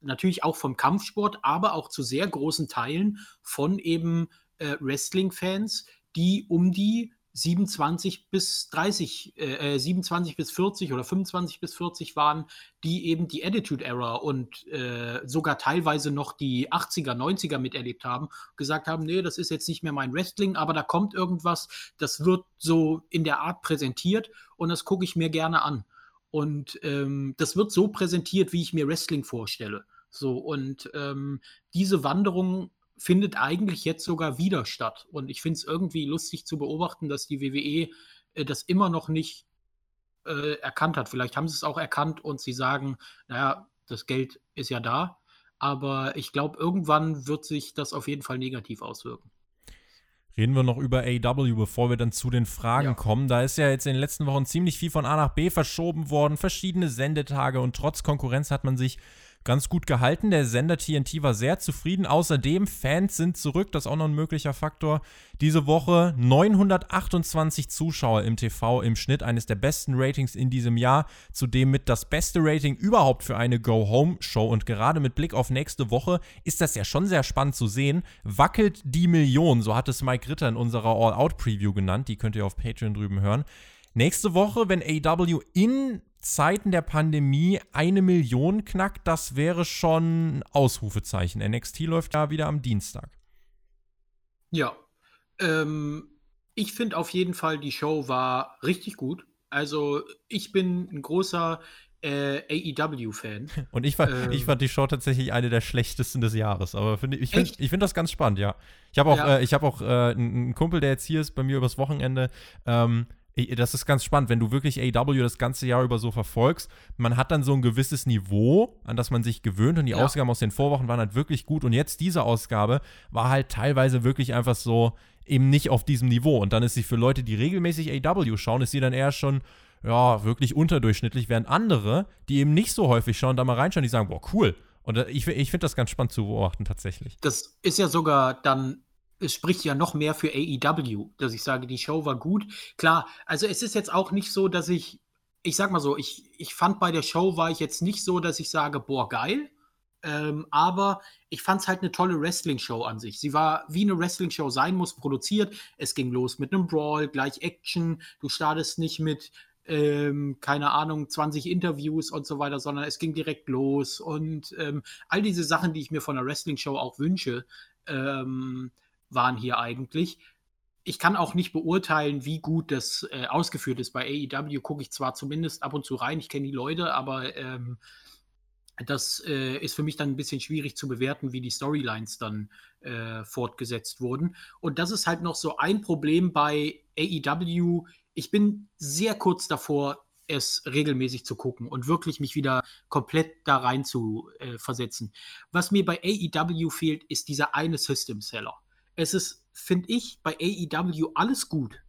Natürlich auch vom Kampfsport, aber auch zu sehr großen Teilen von eben äh, Wrestling-Fans, die um die 27 bis 30, äh, 27 äh, bis 40 oder 25 bis 40 waren, die eben die Attitude Era und äh, sogar teilweise noch die 80er, 90er miterlebt haben, gesagt haben, nee, das ist jetzt nicht mehr mein Wrestling, aber da kommt irgendwas, das wird so in der Art präsentiert und das gucke ich mir gerne an. Und ähm, das wird so präsentiert, wie ich mir Wrestling vorstelle. So, und ähm, diese Wanderung findet eigentlich jetzt sogar wieder statt. Und ich finde es irgendwie lustig zu beobachten, dass die WWE äh, das immer noch nicht äh, erkannt hat. Vielleicht haben sie es auch erkannt und sie sagen, naja, das Geld ist ja da. Aber ich glaube, irgendwann wird sich das auf jeden Fall negativ auswirken. Reden wir noch über AW, bevor wir dann zu den Fragen ja. kommen. Da ist ja jetzt in den letzten Wochen ziemlich viel von A nach B verschoben worden, verschiedene Sendetage und trotz Konkurrenz hat man sich ganz gut gehalten. Der Sender TNT war sehr zufrieden. Außerdem, Fans sind zurück, das ist auch noch ein möglicher Faktor. Diese Woche 928 Zuschauer im TV im Schnitt, eines der besten Ratings in diesem Jahr. Zudem mit das beste Rating überhaupt für eine Go-Home-Show. Und gerade mit Blick auf nächste Woche ist das ja schon sehr spannend zu sehen. Wackelt die Million, so hat es Mike Ritter in unserer All-Out-Preview genannt. Die könnt ihr auf Patreon drüben hören. Nächste Woche, wenn AW in Zeiten der Pandemie eine Million knackt, das wäre schon Ausrufezeichen. NXT läuft ja wieder am Dienstag. Ja, ähm, ich finde auf jeden Fall, die Show war richtig gut. Also ich bin ein großer äh, AEW-Fan. Und ich fand, ähm, ich fand die Show tatsächlich eine der schlechtesten des Jahres. Aber find, ich finde find das ganz spannend, ja. Ich habe auch, ja. äh, ich hab auch äh, einen Kumpel, der jetzt hier ist bei mir übers Wochenende. Ähm, das ist ganz spannend, wenn du wirklich AW das ganze Jahr über so verfolgst. Man hat dann so ein gewisses Niveau, an das man sich gewöhnt und die ja. Ausgaben aus den Vorwochen waren halt wirklich gut. Und jetzt diese Ausgabe war halt teilweise wirklich einfach so eben nicht auf diesem Niveau. Und dann ist sie für Leute, die regelmäßig AW schauen, ist sie dann eher schon ja, wirklich unterdurchschnittlich, während andere, die eben nicht so häufig schauen, da mal reinschauen, die sagen, boah, cool. Und ich, ich finde das ganz spannend zu beobachten, tatsächlich. Das ist ja sogar dann es spricht ja noch mehr für AEW, dass ich sage, die Show war gut. Klar, also es ist jetzt auch nicht so, dass ich, ich sag mal so, ich, ich fand bei der Show war ich jetzt nicht so, dass ich sage, boah, geil. Ähm, aber ich fand es halt eine tolle Wrestling-Show an sich. Sie war wie eine Wrestling-Show sein muss, produziert. Es ging los mit einem Brawl, gleich Action. Du startest nicht mit, ähm, keine Ahnung, 20 Interviews und so weiter, sondern es ging direkt los. Und ähm, all diese Sachen, die ich mir von einer Wrestling-Show auch wünsche, ähm, waren hier eigentlich. Ich kann auch nicht beurteilen, wie gut das äh, ausgeführt ist. Bei AEW gucke ich zwar zumindest ab und zu rein, ich kenne die Leute, aber ähm, das äh, ist für mich dann ein bisschen schwierig zu bewerten, wie die Storylines dann äh, fortgesetzt wurden. Und das ist halt noch so ein Problem bei AEW. Ich bin sehr kurz davor, es regelmäßig zu gucken und wirklich mich wieder komplett da rein zu äh, versetzen. Was mir bei AEW fehlt, ist dieser eine System Seller es ist, finde ich, bei AEW alles gut.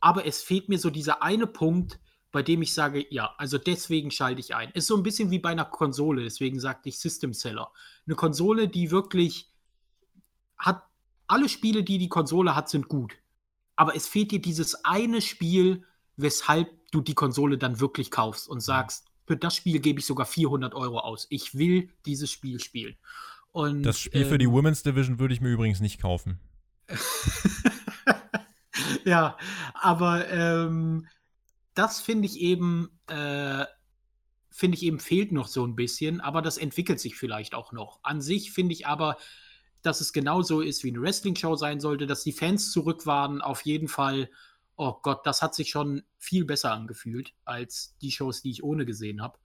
Aber es fehlt mir so dieser eine Punkt, bei dem ich sage, ja, also deswegen schalte ich ein. Ist so ein bisschen wie bei einer Konsole, deswegen sagte ich System Seller. Eine Konsole, die wirklich hat, alle Spiele, die die Konsole hat, sind gut. Aber es fehlt dir dieses eine Spiel, weshalb du die Konsole dann wirklich kaufst und sagst, für das Spiel gebe ich sogar 400 Euro aus. Ich will dieses Spiel spielen. Und, das Spiel für die ähm, Women's Division würde ich mir übrigens nicht kaufen. ja, aber ähm, das finde ich eben, äh, finde ich eben fehlt noch so ein bisschen, aber das entwickelt sich vielleicht auch noch. An sich finde ich aber, dass es genauso ist, wie eine Wrestling-Show sein sollte, dass die Fans zurück waren, auf jeden Fall. Oh Gott, das hat sich schon viel besser angefühlt als die Shows, die ich ohne gesehen habe.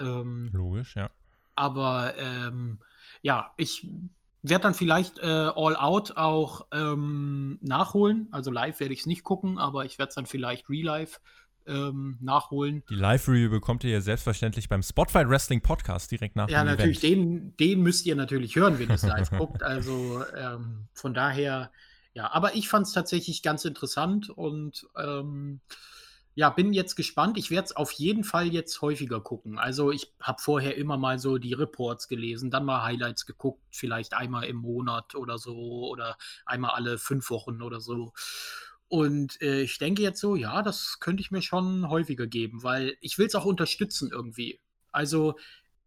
Ähm, Logisch, ja. Aber ähm, ja, ich werde dann vielleicht äh, All Out auch ähm, nachholen. Also live werde ich es nicht gucken, aber ich werde es dann vielleicht real live ähm, nachholen. Die Live-Review bekommt ihr ja selbstverständlich beim Spotify Wrestling Podcast direkt nach Ja, natürlich, den, den müsst ihr natürlich hören, wenn ihr es live guckt. Also ähm, von daher, ja, aber ich fand es tatsächlich ganz interessant und ähm, ja, bin jetzt gespannt. Ich werde es auf jeden Fall jetzt häufiger gucken. Also ich habe vorher immer mal so die Reports gelesen, dann mal Highlights geguckt, vielleicht einmal im Monat oder so oder einmal alle fünf Wochen oder so. Und äh, ich denke jetzt so, ja, das könnte ich mir schon häufiger geben, weil ich will es auch unterstützen irgendwie. Also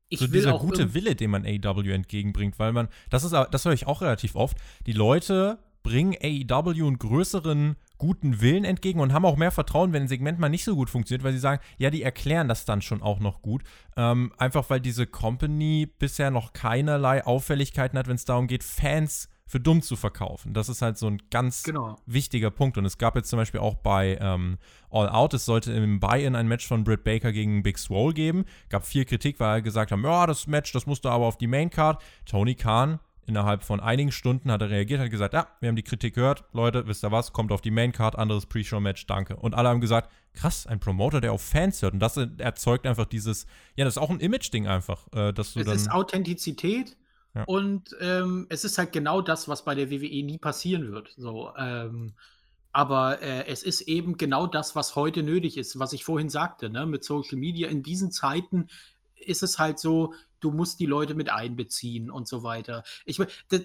ich so will dieser auch gute Wille, den man AEW entgegenbringt, weil man, das ist, das höre ich auch relativ oft, die Leute bringen AEW einen größeren guten Willen entgegen und haben auch mehr Vertrauen, wenn ein Segment mal nicht so gut funktioniert, weil sie sagen, ja, die erklären das dann schon auch noch gut. Ähm, einfach weil diese Company bisher noch keinerlei Auffälligkeiten hat, wenn es darum geht, Fans für dumm zu verkaufen. Das ist halt so ein ganz Genau. wichtiger Punkt. Und es gab jetzt zum Beispiel auch bei ähm, All Out, es sollte im Buy-In ein Match von Britt Baker gegen Big Swole geben. Gab viel Kritik, weil er gesagt haben, ja, das Match, das musste aber auf die Maincard. Tony Khan innerhalb von einigen Stunden hat er reagiert, hat gesagt, ja, wir haben die Kritik gehört, Leute, wisst ihr was, kommt auf die Maincard, anderes Pre-Show-Match, danke. Und alle haben gesagt, krass, ein Promoter, der auf Fans hört. Und das erzeugt einfach dieses, ja, das ist auch ein Image-Ding einfach, äh, dass du Es dann. ist Authentizität Ja. und ähm, es ist halt genau das, was bei der WWE nie passieren wird. So, ähm, aber äh, es ist eben genau das, was heute nötig ist, was ich vorhin sagte, ne? mit Social Media. In diesen Zeiten ist es halt so, du musst die Leute mit einbeziehen und so weiter. Ich, das,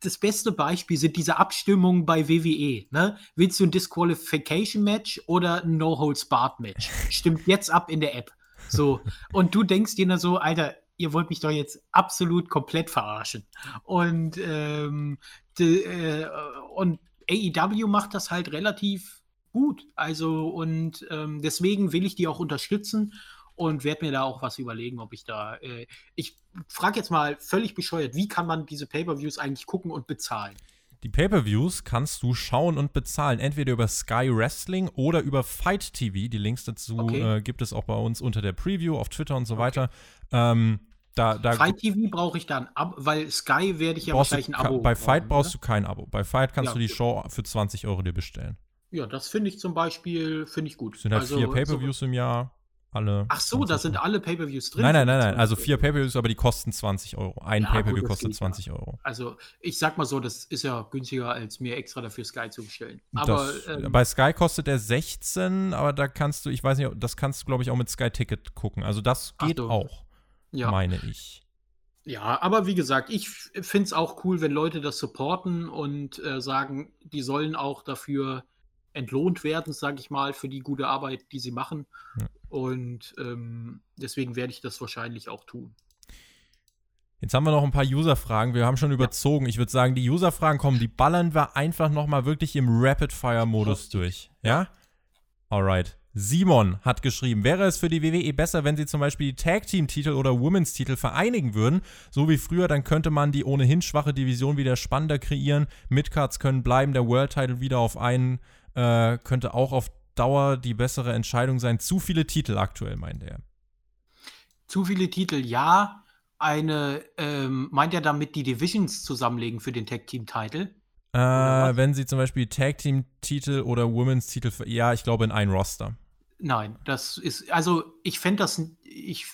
das beste Beispiel sind diese Abstimmungen bei WWE. Ne? Willst du ein Disqualification-Match oder ein No-Holds-Barred-Match? Stimmt jetzt ab in der App. So. Und du denkst dir dann so, Alter, ihr wollt mich doch jetzt absolut komplett verarschen. Und, ähm, de, äh, und AEW macht das halt relativ gut. Also, und ähm, deswegen will ich die auch unterstützen und werde mir da auch was überlegen, ob ich da. Äh, ich frage jetzt mal völlig bescheuert, wie kann man diese Pay-Per-Views eigentlich gucken und bezahlen? Die Pay-Per-Views kannst du schauen und bezahlen, entweder über Sky Wrestling oder über Fight TV. Die Links dazu Okay. äh, gibt es auch bei uns unter der Preview auf Twitter und so weiter. Ähm, da, da Fight TV brauche ich dann ab, weil Sky werde ich ja wahrscheinlich ein Abo. bei Fight brauchen, brauchst ne? du kein Abo. Bei Fight kannst Ja, du die. Show für 20 Euro dir bestellen. Ja, das finde ich zum Beispiel, finde ich gut. Es sind halt Also, vier so- Pay-Per-Views im Jahr. Alle. Ach so, da 20 sind alle Pay-Per-Views drin. Nein, nein, nein, nein. Also 20 vier. Pay-Per-Views, aber die kosten 20 Euro. Ein Ja, Pay-Per-View kostet geht ja. 20 Euro. Also, ich sag mal so, das ist ja günstiger, als mir extra dafür Sky zu bestellen. Aber das, ähm, bei Sky kostet der 16, aber da kannst du, ich weiß nicht, das kannst du, glaube ich, auch mit Sky Ticket gucken. Also das geht so. auch, ja. meine ich. Ja, aber wie gesagt, ich finde es auch cool, wenn Leute das supporten und äh, sagen, die sollen auch dafür entlohnt werden, sage ich mal, für die gute Arbeit, die sie machen. Ja. Und ähm, deswegen werde ich das wahrscheinlich auch tun. Jetzt haben wir noch ein paar User-Fragen. Wir haben schon überzogen. Ich würde sagen, die User-Fragen kommen, die ballern wir einfach nochmal wirklich im Rapid-Fire-Modus durch. Ja? Alright. Simon hat geschrieben, wäre es für die WWE besser, wenn sie zum Beispiel die Tag-Team-Titel oder Women's-Titel vereinigen würden? So wie früher, dann könnte man die ohnehin schwache Division wieder spannender kreieren. Midcards können bleiben, der World-Title wieder auf einen, äh, könnte auch auf Dauer die bessere Entscheidung sein. Zu viele Titel aktuell, meint er. Zu viele Titel, ja. Eine, ähm, meint er damit die Divisions zusammenlegen für den Tag-Team-Title? Äh, was? wenn sie zum Beispiel Tag-Team-Titel oder Women's-Titel, ver- ja, ich glaube in ein Roster. Nein, das ist, also ich fände das, ich,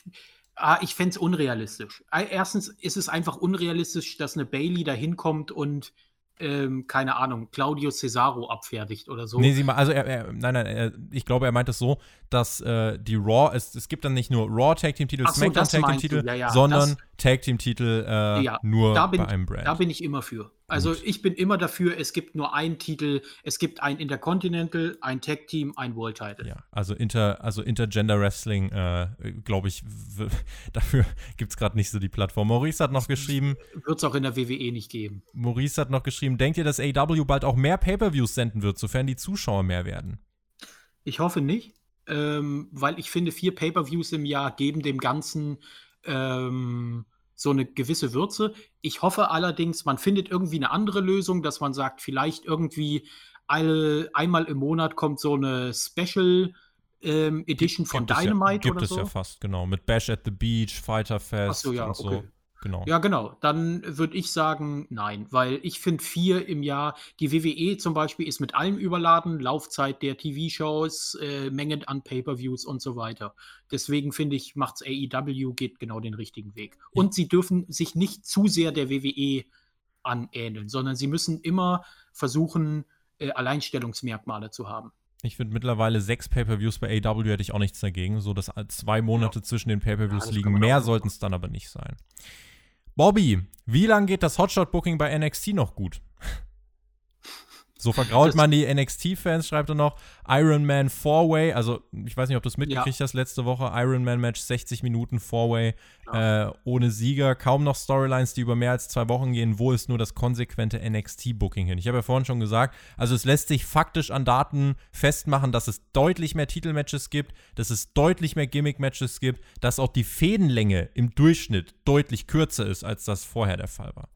ah, ich fände es unrealistisch. Äh, Erstens ist es einfach unrealistisch, dass eine Bailey da hinkommt und, ähm, keine Ahnung, Claudio Cesaro abfertigt oder so. Nee, sie ma- also er, er, nein, nein, er, ich glaube, er meint es so, dass äh, die Raw, es, es gibt dann nicht nur Raw Tag Team Titel, so, SmackDown das Tag Team Titel, ja, ja, sondern das- Tag Team Titel äh, Ja, nur bin bei einem Brand. Da bin ich immer für. Also Gut. ich bin immer dafür, es gibt nur einen Titel, es gibt ein Intercontinental, ein Tag Team, ein World Title. ja, also Inter, also Intergender Wrestling, äh, glaube ich, dafür gibt es gerade nicht so die Plattform. Maurice hat noch geschrieben, Wird es auch in der WWE nicht geben. Maurice hat noch geschrieben, denkt ihr, dass AW bald auch mehr Pay-Per-Views senden wird, sofern die Zuschauer mehr werden? Ich hoffe nicht, ähm, weil ich finde, vier Pay-per-Views im Jahr geben dem Ganzen ähm, so eine gewisse Würze. Ich hoffe allerdings, man findet irgendwie eine andere Lösung, dass man sagt, vielleicht irgendwie alle, einmal im Monat kommt so eine Special ähm, Edition von Gibt es Dynamite ja, gibt oder es so. ja fast, genau. Mit Bash at the Beach, Fighter Fest Ach so, ja, und so. Genau. Ja, genau. Dann würde ich sagen, nein, weil ich finde vier im Jahr, die WWE zum Beispiel ist mit allem überladen, Laufzeit der TV-Shows, äh, Mengen an Pay-Per-Views und so weiter. Deswegen finde ich, macht's AEW, geht genau den richtigen Weg. Und sie dürfen sich nicht zu sehr der WWE anähneln, sondern sie müssen immer versuchen, äh, Alleinstellungsmerkmale zu haben. Ich finde mittlerweile sechs Pay-Per-Views bei AW hätte ich auch nichts dagegen. So, dass zwei Monate ja. zwischen den Pay-Per-Views ja, liegen. Mehr sollten es dann aber nicht sein. Bobby, wie lange geht das Hotshot-Booking bei NXT noch gut? So vergrault man die NXT-Fans, schreibt er noch. Iron Man Four-Way, also ich weiß nicht, ob du es mitgekriegt ja. hast letzte Woche. Iron Man Match 60 Minuten Four-Way ja. äh, ohne Sieger. Kaum noch Storylines, die über mehr als zwei Wochen gehen. Wo ist nur das konsequente NXT-Booking hin? Ich habe ja vorhin schon gesagt, also es lässt sich faktisch an Daten festmachen, dass es deutlich mehr Titelmatches gibt, dass es deutlich mehr Gimmick-Matches gibt, dass auch die Fädenlänge im Durchschnitt deutlich kürzer ist, als das vorher der Fall war.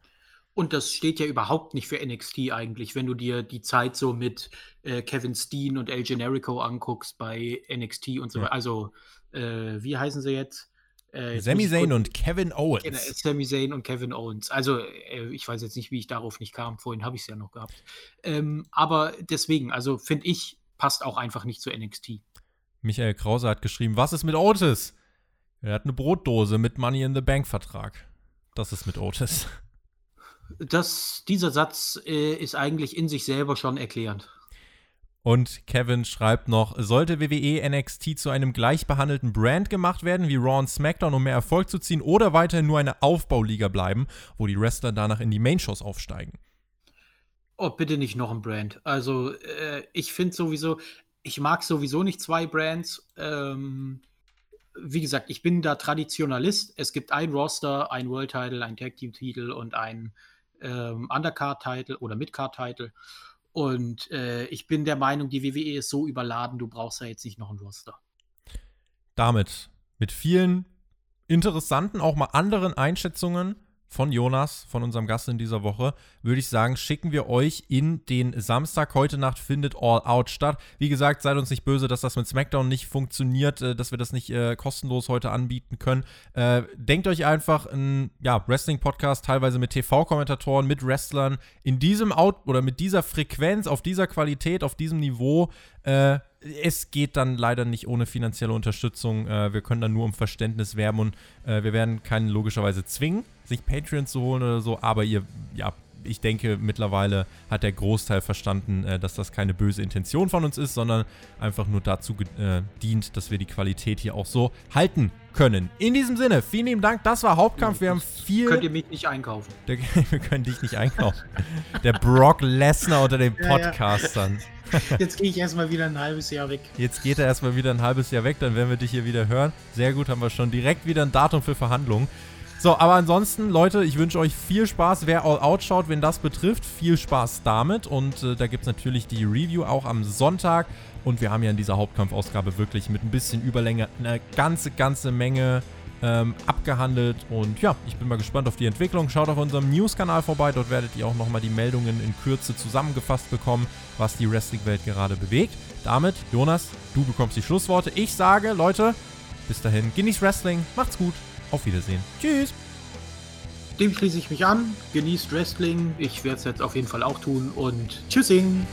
Und das steht ja überhaupt nicht für NXT eigentlich, wenn du dir die Zeit so mit äh, Kevin Steen und El Generico anguckst bei NXT und so weiter. Ja. Also, äh, wie heißen sie jetzt? Äh, Sami Zayn und Kevin Owens. Genau, Sami Zayn und Kevin Owens. Also, äh, ich weiß jetzt nicht, wie ich darauf nicht kam. Vorhin habe ich es ja noch gehabt. Ähm, aber deswegen, also finde ich, passt auch einfach nicht zu NXT. Michael Krause hat geschrieben: Was ist mit Otis? Er hat eine Brotdose mit Money in the Bank Vertrag. Das ist mit Otis. Das, dieser Satz äh, ist eigentlich in sich selber schon erklärend. Und Kevin schreibt noch, sollte WWE NXT zu einem gleichbehandelten Brand gemacht werden wie Raw und SmackDown, um mehr Erfolg zu ziehen, oder weiterhin nur eine Aufbauliga bleiben, wo die Wrestler danach in die Main-Shows aufsteigen? Oh, bitte nicht noch ein Brand. Also, äh, ich finde sowieso, ich mag sowieso nicht zwei Brands. Ähm, wie gesagt, ich bin da Traditionalist. Es gibt ein Roster, ein World Title, ein Tag Team Titel und ein ähm, Undercard-Title oder Midcard-Title. Und äh, ich bin der Meinung, die WWE ist so überladen, du brauchst da jetzt nicht noch ein Roster. Damit, mit vielen interessanten, auch mal anderen Einschätzungen von Jonas, von unserem Gast in dieser Woche, würde ich sagen, schicken wir euch in den Samstag. Heute Nacht findet All Out statt. Wie gesagt, seid uns nicht böse, dass das mit SmackDown nicht funktioniert, äh, dass wir das nicht äh, kostenlos heute anbieten können. Äh, denkt euch einfach ein ja, Wrestling-Podcast, teilweise mit TV-Kommentatoren, mit Wrestlern, in diesem Out oder mit dieser Frequenz, auf dieser Qualität, auf diesem Niveau. Äh, es geht dann leider nicht ohne finanzielle Unterstützung. Äh, wir können dann nur um Verständnis werben und äh, wir werden keinen logischerweise zwingen, sich Patreon zu holen oder so, aber ihr, ja, ich denke, mittlerweile hat der Großteil verstanden, äh, dass das keine böse Intention von uns ist, sondern einfach nur dazu äh, dient, dass wir die Qualität hier auch so halten können. In diesem Sinne, vielen lieben Dank. Das war Hauptkampf. Wir haben viel. Könnt ihr mich nicht einkaufen? Der, wir können dich nicht einkaufen. der Brock Lesnar unter den Podcastern. Ja, ja. Jetzt gehe ich erstmal wieder ein halbes Jahr weg. Jetzt geht er erstmal wieder ein halbes Jahr weg, dann werden wir dich hier wieder hören. Sehr gut, haben wir schon direkt wieder ein Datum für Verhandlungen. So, aber ansonsten, Leute, ich wünsche euch viel Spaß. Wer All Out schaut, wenn das betrifft, viel Spaß damit. Und äh, da gibt es natürlich die Review auch am Sonntag. Und wir haben ja in dieser Hauptkampfausgabe wirklich mit ein bisschen Überlänge eine ganze, ganze Menge ähm, abgehandelt. Und ja, ich bin mal gespannt auf die Entwicklung. Schaut auf unserem News-Kanal vorbei. Dort werdet ihr auch nochmal die Meldungen in Kürze zusammengefasst bekommen, was die Wrestling-Welt gerade bewegt. Damit, Jonas, du bekommst die Schlussworte. Ich sage, Leute, bis dahin, genießt Wrestling, macht's gut, auf Wiedersehen. Tschüss. Dem schließe ich mich an. Genießt Wrestling. Ich werde es jetzt auf jeden Fall auch tun. Und tschüssing.